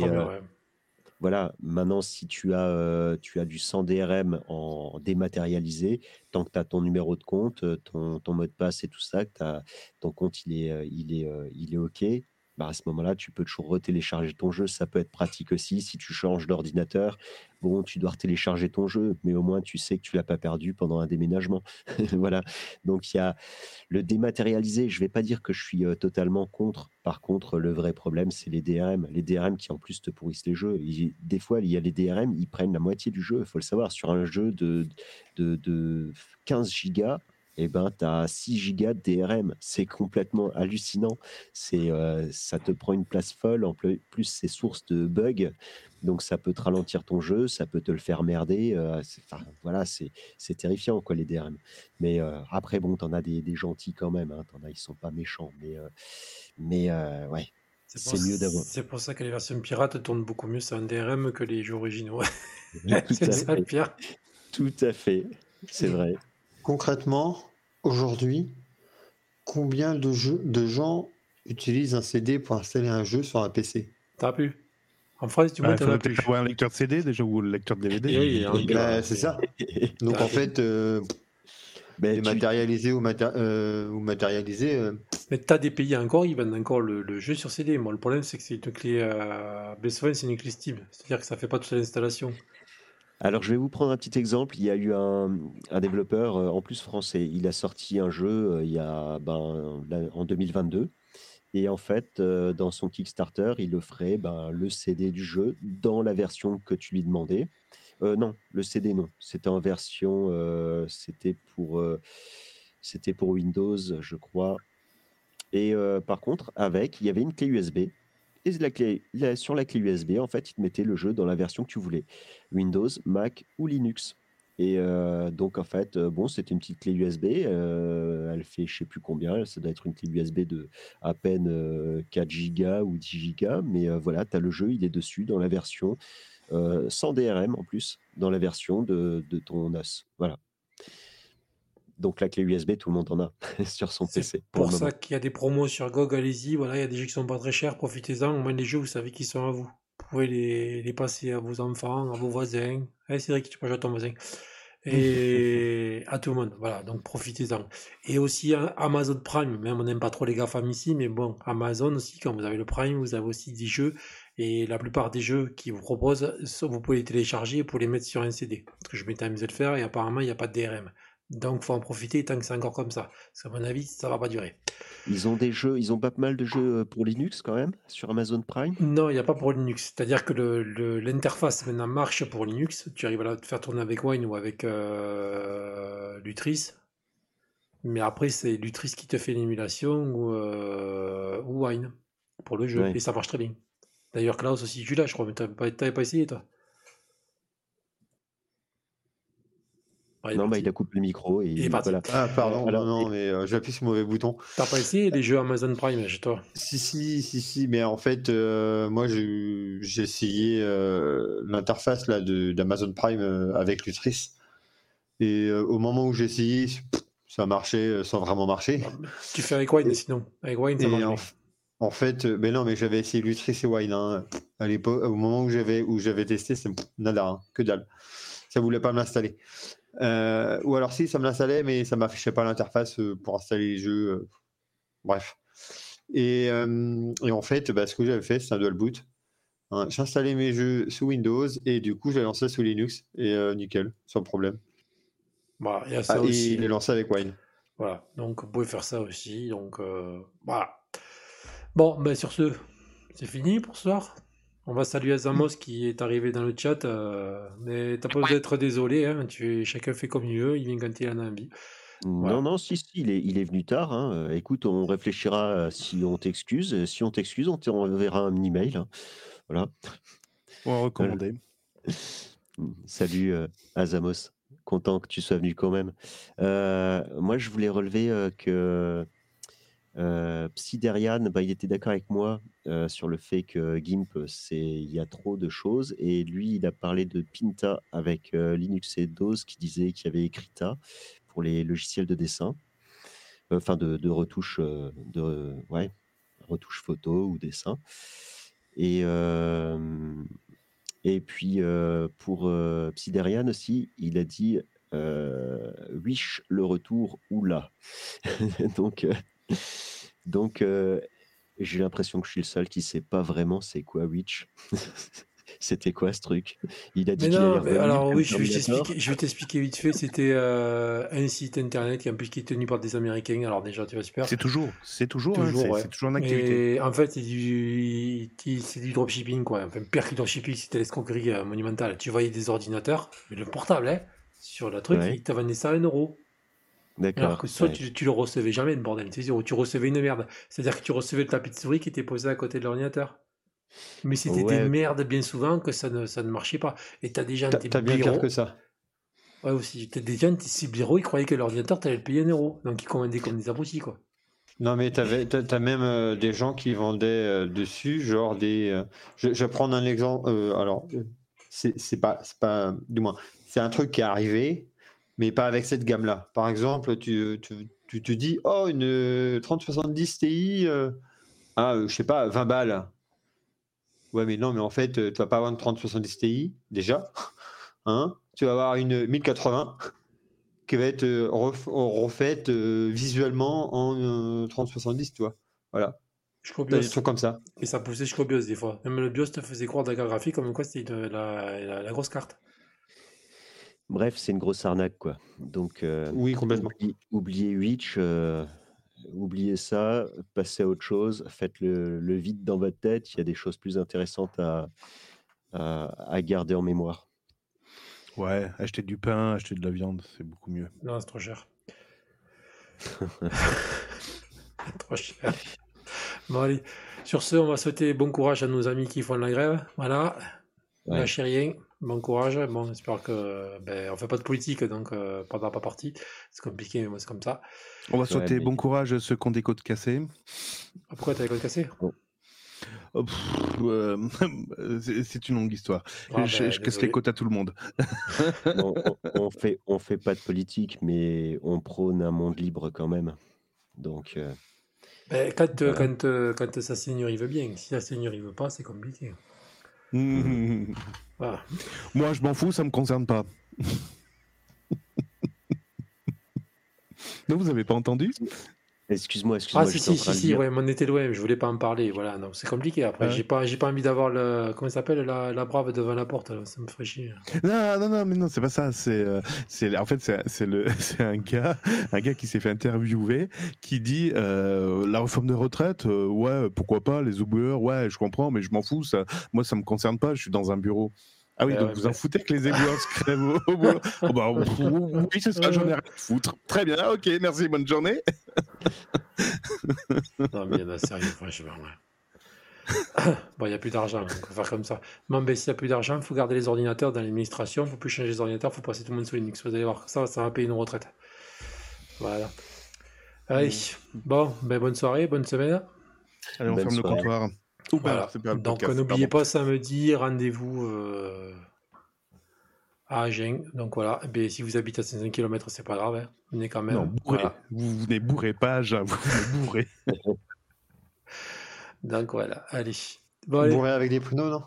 Speaker 5: voilà, maintenant, si tu as, euh, tu as du 100 DRM en dématérialisé, tant que tu as ton numéro de compte, euh, ton, ton, mot de passe et tout ça, ton compte il est, euh, il est, il est OK, bah, à ce moment-là, tu peux toujours retélécharger ton jeu. Ça peut être pratique aussi. Si tu changes d'ordinateur, bon, tu dois retélécharger ton jeu, mais au moins tu sais que tu l'as pas perdu pendant un déménagement. *laughs* voilà. Donc il y a le dématérialisé. Je vais pas dire que je suis euh, totalement contre. Par contre, le vrai problème, c'est les DRM. Les DRM qui en plus te pourrissent les jeux. des fois, il y a les DRM, ils prennent la moitié du jeu. Il faut le savoir. Sur un jeu de, de, de 15 gigas, eh ben, tu as 6 gigas de DRM. C'est complètement hallucinant. C'est, euh, ça te prend une place folle. En plus, c'est source de bugs. Donc, ça peut te ralentir ton jeu, ça peut te le faire merder. Euh, voilà, c'est, c'est terrifiant, quoi, les DRM. Mais euh, après, bon, tu en as des, des, gentils quand même. Hein. T'en as, ils sont pas méchants. Mais, mais ouais. C'est, mieux d'avoir.
Speaker 1: C'est pour ça que les versions pirates tournent beaucoup mieux sur un DRM que les jeux originaux. *laughs* c'est ça le pire.
Speaker 5: Tout à fait. C'est vrai.
Speaker 7: Concrètement, aujourd'hui, combien de, de gens utilisent un CD pour installer un jeu sur un PC
Speaker 1: T'as plus. En France, tu vois,
Speaker 4: tu as plus. avoir un lecteur de CD déjà ou un lecteur de DVD.
Speaker 1: Oui,
Speaker 7: bah, c'est ça. *laughs* Donc en fait, euh, matérialisé ou, euh, ou matérialisé. Euh...
Speaker 1: Mais t'as des pays encore, ils vendent encore le, jeu sur CD. Moi, le problème, c'est que c'est une clé. Euh... c'est une clé Steam. C'est-à-dire que ça fait pas toute l'installation.
Speaker 5: Alors, je vais vous prendre un petit exemple. Il y a eu un, développeur, euh, en plus français, il a sorti un jeu euh, il y a, ben, en 2022. Et en fait, euh, dans son Kickstarter, il offrait ben, le CD du jeu dans la version que tu lui demandais. non, le CD, non. C'était en version, c'était pour, c'était pour Windows, je crois. Et par contre, avec, il y avait une clé USB et sur la clé USB, en fait, il te mettait le jeu dans la version que tu voulais, Windows, Mac ou Linux. Et euh, donc, en fait, euh, bon, c'était une petite clé USB. Euh, elle fait je sais plus combien. Ça doit être une clé USB de à peine 4 Go ou 10 Go. Mais voilà, tu as le jeu, il est dessus dans la version sans DRM en plus, dans la version de, de ton NAS. Voilà. Donc la clé USB, tout le monde en a *laughs* sur son PC.
Speaker 1: Pour, ça qu'il y a des promos sur GOG, allez-y, voilà, il y a des jeux qui sont pas très chers, profitez-en, au moins les jeux, vous savez qu'ils sont à vous. Vous pouvez les, les, passer à vos enfants, à vos voisins. Eh, c'est vrai que tu peux jouer à ton voisin. Et *laughs* à tout le monde, voilà, donc profitez-en. Et aussi hein, Amazon Prime, même on n'aime pas trop les GAFAM ici, mais bon, Amazon aussi, quand vous avez le Prime, vous avez aussi des jeux, et la plupart des jeux qui vous proposent, vous pouvez les télécharger pour les mettre sur un CD. Parce que je m'étais amusé de le faire, et apparemment, il n'y a pas de DRM. Donc, faut en profiter tant que c'est encore comme ça. Parce qu'à mon avis, ça va pas durer.
Speaker 5: Ils ont des jeux, ils ont pas mal de jeux euh, pour Linux quand même sur Amazon Prime?
Speaker 1: Non, il n'y a pas pour Linux. C'est-à-dire que l'interface maintenant marche pour Linux. Tu arrives à te faire tourner avec Wine ou avec euh, Lutris. Mais après, c'est Lutris qui te fait l'émulation ou, euh, ou Wine pour le jeu. Et ça marche très bien. D'ailleurs, Klaus aussi, tu l'as, je crois, mais tu n'avais pas essayé, toi? Il
Speaker 5: Non, bah, il a coupé le micro et
Speaker 1: Il est parti.
Speaker 5: voilà.
Speaker 7: Ah, pardon,
Speaker 5: Alors,
Speaker 7: non, non, mais euh, j'appuie sur le mauvais bouton.
Speaker 1: T'as pas essayé les jeux Amazon Prime chez toi?
Speaker 7: Si, si, si, si, mais en fait, euh, moi, j'ai essayé euh, l'interface là de- d'Amazon Prime euh, avec Lutris. Et euh, au moment où j'ai essayé, pff, ça marchait euh, sans vraiment marcher.
Speaker 1: Tu fais avec Wine sinon. Avec Wine, ça
Speaker 7: Et
Speaker 1: marche
Speaker 7: en, fait, ben non, mais j'avais essayé Lutris et Wine hein, à l'époque, au moment où j'avais où j'avais testé, c'est nada, hein, que dalle. Ça voulait pas m'installer. Euh, ou alors si, ça me l'installait, mais ça m'affichait pas l'interface euh, pour installer les jeux. euh, bref. Et, et en fait, bah, ce que j'avais fait, c'est un dual boot. Hein, J'installais mes jeux sous Windows et du coup, j'ai lancé sous Linux et nickel, sans problème.
Speaker 1: Y a ça
Speaker 7: Ah, et il est lancé avec Wine.
Speaker 1: Voilà, donc vous pouvez faire ça aussi. Donc euh, voilà. Bon, ben sur ce, c'est fini pour ce soir? On va saluer Azamos qui est arrivé dans le chat. euh, mais t'as pas besoin d'être désolé, hein, tu, chacun fait comme il veut, il vient quand il en a envie. Voilà.
Speaker 5: Non, non, si, si, il est, il est venu tard. hein. Écoute, on réfléchira euh, si on t'excuse. Si on t'excuse, on t'enverra un email. hein. Voilà.
Speaker 4: On va recommander.
Speaker 5: Salut euh, Azamos, content que tu sois venu quand même. Euh, moi, je voulais relever euh, que euh, Psyderian, bah, il était d'accord avec moi euh, sur le fait que GIMP, c'est il y a trop de choses. Et lui, il a parlé de Pinta avec euh, Linux et DOS qui disait qu'il y avait Ecrita pour les logiciels de dessin, Euh, enfin de, de retouche, euh, de retouche photo ou dessin. Et euh, et puis euh, pour euh, Psyderian aussi, il a dit euh, Wish le retour ou là? *laughs* donc euh, *laughs* donc euh, j'ai l'impression que je suis le seul qui sait pas vraiment c'est quoi Wish. *laughs* C'était quoi ce truc? Il a dit
Speaker 1: Mais
Speaker 5: qu'il
Speaker 1: non,
Speaker 5: allait
Speaker 1: mais
Speaker 5: revenir
Speaker 1: alors oui, je vais t'expliquer, je vais t'expliquer vite fait. C'était euh, un site internet qui, en plus, qui est tenu par des Américains. Alors déjà, tu vas super.
Speaker 4: C'est toujours, c'est toujours, hein,
Speaker 1: Toujours, ouais.
Speaker 4: c'est toujours en activité.
Speaker 1: Et en fait, c'est du, dropshipping, quoi. Enfin, pire que du dropshipping, c'était l'escroquerie euh, monumentale. Tu voyais des ordinateurs, mais le portable, hein, sur le truc,
Speaker 5: Ouais.
Speaker 1: ils te vendaient ça à un euro. Alors
Speaker 5: D'accord.
Speaker 1: que soit
Speaker 5: ouais.
Speaker 1: tu, tu le recevais jamais, le bordel, ou tu recevais une merde. C'est-à-dire que tu recevais le tapis de souris qui était posé à côté de l'ordinateur. Mais c'était
Speaker 5: Ouais.
Speaker 1: des merdes bien souvent que ça ne, ça ne marchait pas. Et t'as des gens,
Speaker 7: T'as t'as bien pire que ça.
Speaker 1: Ouais, aussi. T'as tes ces blaireaux, ils croyaient que l'ordinateur, t'allais le payer un euro. Donc ils commandaient comme des abrutis, quoi.
Speaker 7: Non, mais t'avais, t'as, même euh, des gens qui vendaient euh, dessus, genre des. euh, je, vais prendre un exemple. alors, c'est, c'est pas, c'est pas, du moins, c'est un truc qui est arrivé, mais pas avec cette gamme-là. Par exemple, tu, tu, tu te dis, oh, une euh, 3070 Ti, euh, ah, euh, je sais pas, 20 balles. Ouais, mais non, mais en fait, euh, tu vas pas avoir une 3070 Ti, déjà. *laughs* Hein tu vas avoir une 1080 qui va être euh, ref- refaite euh, visuellement en euh, 3070, tu vois. Voilà.
Speaker 1: Jusqu'au
Speaker 7: T'as des
Speaker 1: BIOS.
Speaker 7: trucs comme ça.
Speaker 1: Et ça poussait jusqu'au BIOS des fois. Même le BIOS te faisait croire de la graphie comme quoi c'était la, la grosse carte.
Speaker 5: Bref, c'est une grosse arnaque quoi. Donc euh,
Speaker 7: Oui, complètement.
Speaker 5: oublie- oubliez Witch, euh, oubliez ça, passez à autre chose, faites le, le vide dans votre tête. Il y a des choses plus intéressantes à, à, à garder en mémoire.
Speaker 4: Ouais, acheter du pain, acheter de la viande, c'est beaucoup mieux.
Speaker 1: Non, c'est trop cher. *laughs* trop cher. Bon, allez. Sur ce, on va souhaiter bon courage à nos amis qui font la grève. Voilà.
Speaker 5: Ouais.
Speaker 1: Lâchez rien. Bon courage. Bon, j'espère que. Ben, on fait pas de politique, donc euh, prendra pas parti. C'est compliqué, mais moi, c'est comme ça.
Speaker 4: On va souhaiter
Speaker 5: mais-
Speaker 4: bon courage à ceux qui ont des côtes cassées.
Speaker 1: Ah, Pourquoi t'as les côtes cassées?
Speaker 4: Oh, euh, *laughs* c'est une longue histoire.
Speaker 1: Ah,
Speaker 4: je
Speaker 1: ben,
Speaker 4: je casse les côtes à tout le monde. *laughs*
Speaker 5: on, on- on *laughs* fait, on fait pas de politique, mais on prône un monde libre quand même. Donc, euh,
Speaker 1: Ben, quand, euh, quand, euh, quand sa seigneurie veut bien. Si la seigneurie veut pas, c'est compliqué. *laughs*
Speaker 4: Moi, je m'en fous, ça me concerne pas. *laughs* non, vous avez pas entendu?
Speaker 5: Excuse-moi, excuse-moi.
Speaker 1: Ah si si si si ouais mais on était loin mais je voulais pas en parler voilà donc c'est compliqué après
Speaker 4: Ouais.
Speaker 1: j'ai pas j'ai pas envie d'avoir le comment ça s'appelle la, la brave devant la porte là. ça me ferait chier
Speaker 4: Non, non, non, mais non, c'est pas ça. C'est, euh, c'est, en fait, c'est, c'est le, *laughs* c'est un gars, un gars qui s'est fait interviewer, qui dit euh, la réforme de retraite, euh, ouais, pourquoi pas, les éboueurs, ouais, je comprends, mais je m'en fous, ça, moi, ça me concerne pas. Je suis dans un bureau. Ah oui,
Speaker 1: Ouais,
Speaker 4: donc vous
Speaker 1: mais-
Speaker 4: en foutez que les éboueurs se crèvent au, boulot *laughs* Oh, bah, Oui, c'est ça, j'en ai rien à foutre. Très bien, ok, merci, bonne journée. *laughs*
Speaker 1: non mais il y en a sérieux franchement ouais. *coughs* bon, il n'y a plus d'argent, donc on va faire comme ça. Ben, s'il n'y a plus d'argent, il faut garder les ordinateurs dans l'administration, il ne faut plus changer les ordinateurs, il faut passer tout le monde sous Linux. Vous allez voir, ça, ça va payer une retraite. Voilà. Allez, bon, ben, bonne soirée, bonne semaine.
Speaker 4: Allez, on
Speaker 5: Bonne
Speaker 4: ferme le comptoir. Ou pas,
Speaker 1: Voilà. Donc n'oubliez pas samedi, rendez-vous euh, à Agen. Donc voilà, Eh si vous habitez à 500 km, c'est pas grave, hein. venez quand même.
Speaker 4: Non, bourré.
Speaker 1: Voilà.
Speaker 4: Vous venez bourré, pas à jeun, vous venez bourré. *laughs*
Speaker 1: Donc voilà, allez. Bon, allez.
Speaker 7: Bourré avec des pruneaux, non?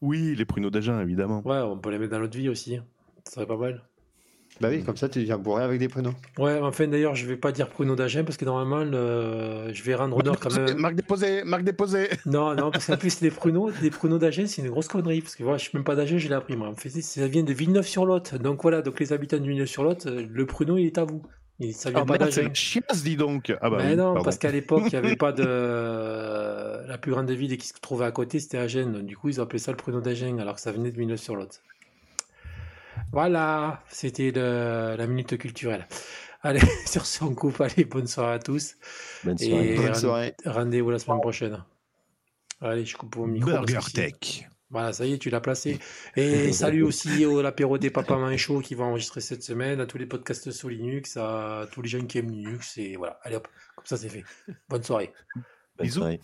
Speaker 4: Oui, les pruneaux d'Agen, évidemment.
Speaker 1: Ouais, on peut les mettre dans notre vie aussi. hein. Ça serait pas mal.
Speaker 7: Bah oui, comme ça, tu deviens bourré avec des pruneaux.
Speaker 1: Ouais, enfin d'ailleurs, je vais pas dire Pruno d'Agen parce que normalement, le- je vais rendre honneur quand même.
Speaker 4: Marc déposé, Marc déposé.
Speaker 1: Non, non, parce qu'en plus, *laughs* les pruneaux, les pruneaux d'Agen, c'est une grosse connerie. Parce que voilà, je suis même pas d'Agen, je l'ai appris moi. En fait, ça vient de Villeneuve-sur-Lot. Donc voilà, donc les habitants de Villeneuve-sur-Lot, euh, le pruneau, il est à vous. Il- Ça vient
Speaker 4: Ah,
Speaker 1: pas
Speaker 4: merde, la chiasse, dis donc. Ah bah
Speaker 1: Mais
Speaker 4: oui,
Speaker 1: non,
Speaker 4: pardon.
Speaker 1: parce qu'à l'époque, il n'y avait *laughs* pas de. La plus grande ville qui se trouvait à côté, c'était Agen. Du coup, ils ont appelé ça le pruneau d'Agen, alors que ça venait de Villeneuve-sur-Lot. Voilà, c'était la minute culturelle. Allez, *laughs* sur ce, on coupe. Allez, bonne soirée à tous.
Speaker 5: Bonne soirée.
Speaker 1: Et
Speaker 7: Bonne
Speaker 1: rend-
Speaker 7: soirée.
Speaker 1: rendez-vous la semaine prochaine. Allez, je coupe mon micro.
Speaker 4: Burger Tech.
Speaker 1: Voilà, ça y est, tu l'as placé. *laughs* Et salut aussi au l'apéro des papas manchots qui va enregistrer cette semaine, à tous les podcasts sous Linux, à tous les jeunes qui aiment Linux. Et voilà, allez hop, comme ça c'est fait. Bonne soirée.
Speaker 5: Bonne
Speaker 4: Bisous.
Speaker 5: soirée.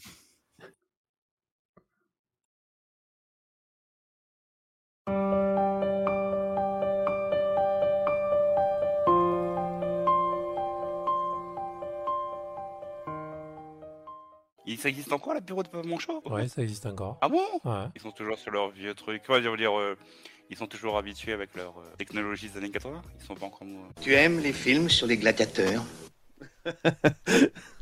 Speaker 8: Il, ça existe encore l'apéro de Papa Manchot?
Speaker 1: Ouais, ça existe encore.
Speaker 8: Ah bon?
Speaker 1: Ouais.
Speaker 8: Ils sont toujours sur leur vieux truc. Ouais, je veux dire, euh, ils sont toujours habitués avec leur euh, technologie des années 80. Ils sont pas encore.
Speaker 9: Tu aimes les films sur les gladiateurs?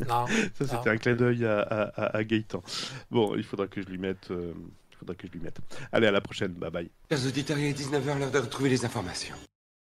Speaker 1: Non, *laughs*
Speaker 4: Ça, c'était un clin d'œil à, à, à- à Gaëtan. Bon, il faudra que je lui mette. euh, il faudra que je lui mette. Allez, à la prochaine. Bye bye.
Speaker 10: Chers auditeurs, il est 19h, l'heure de retrouver les informations.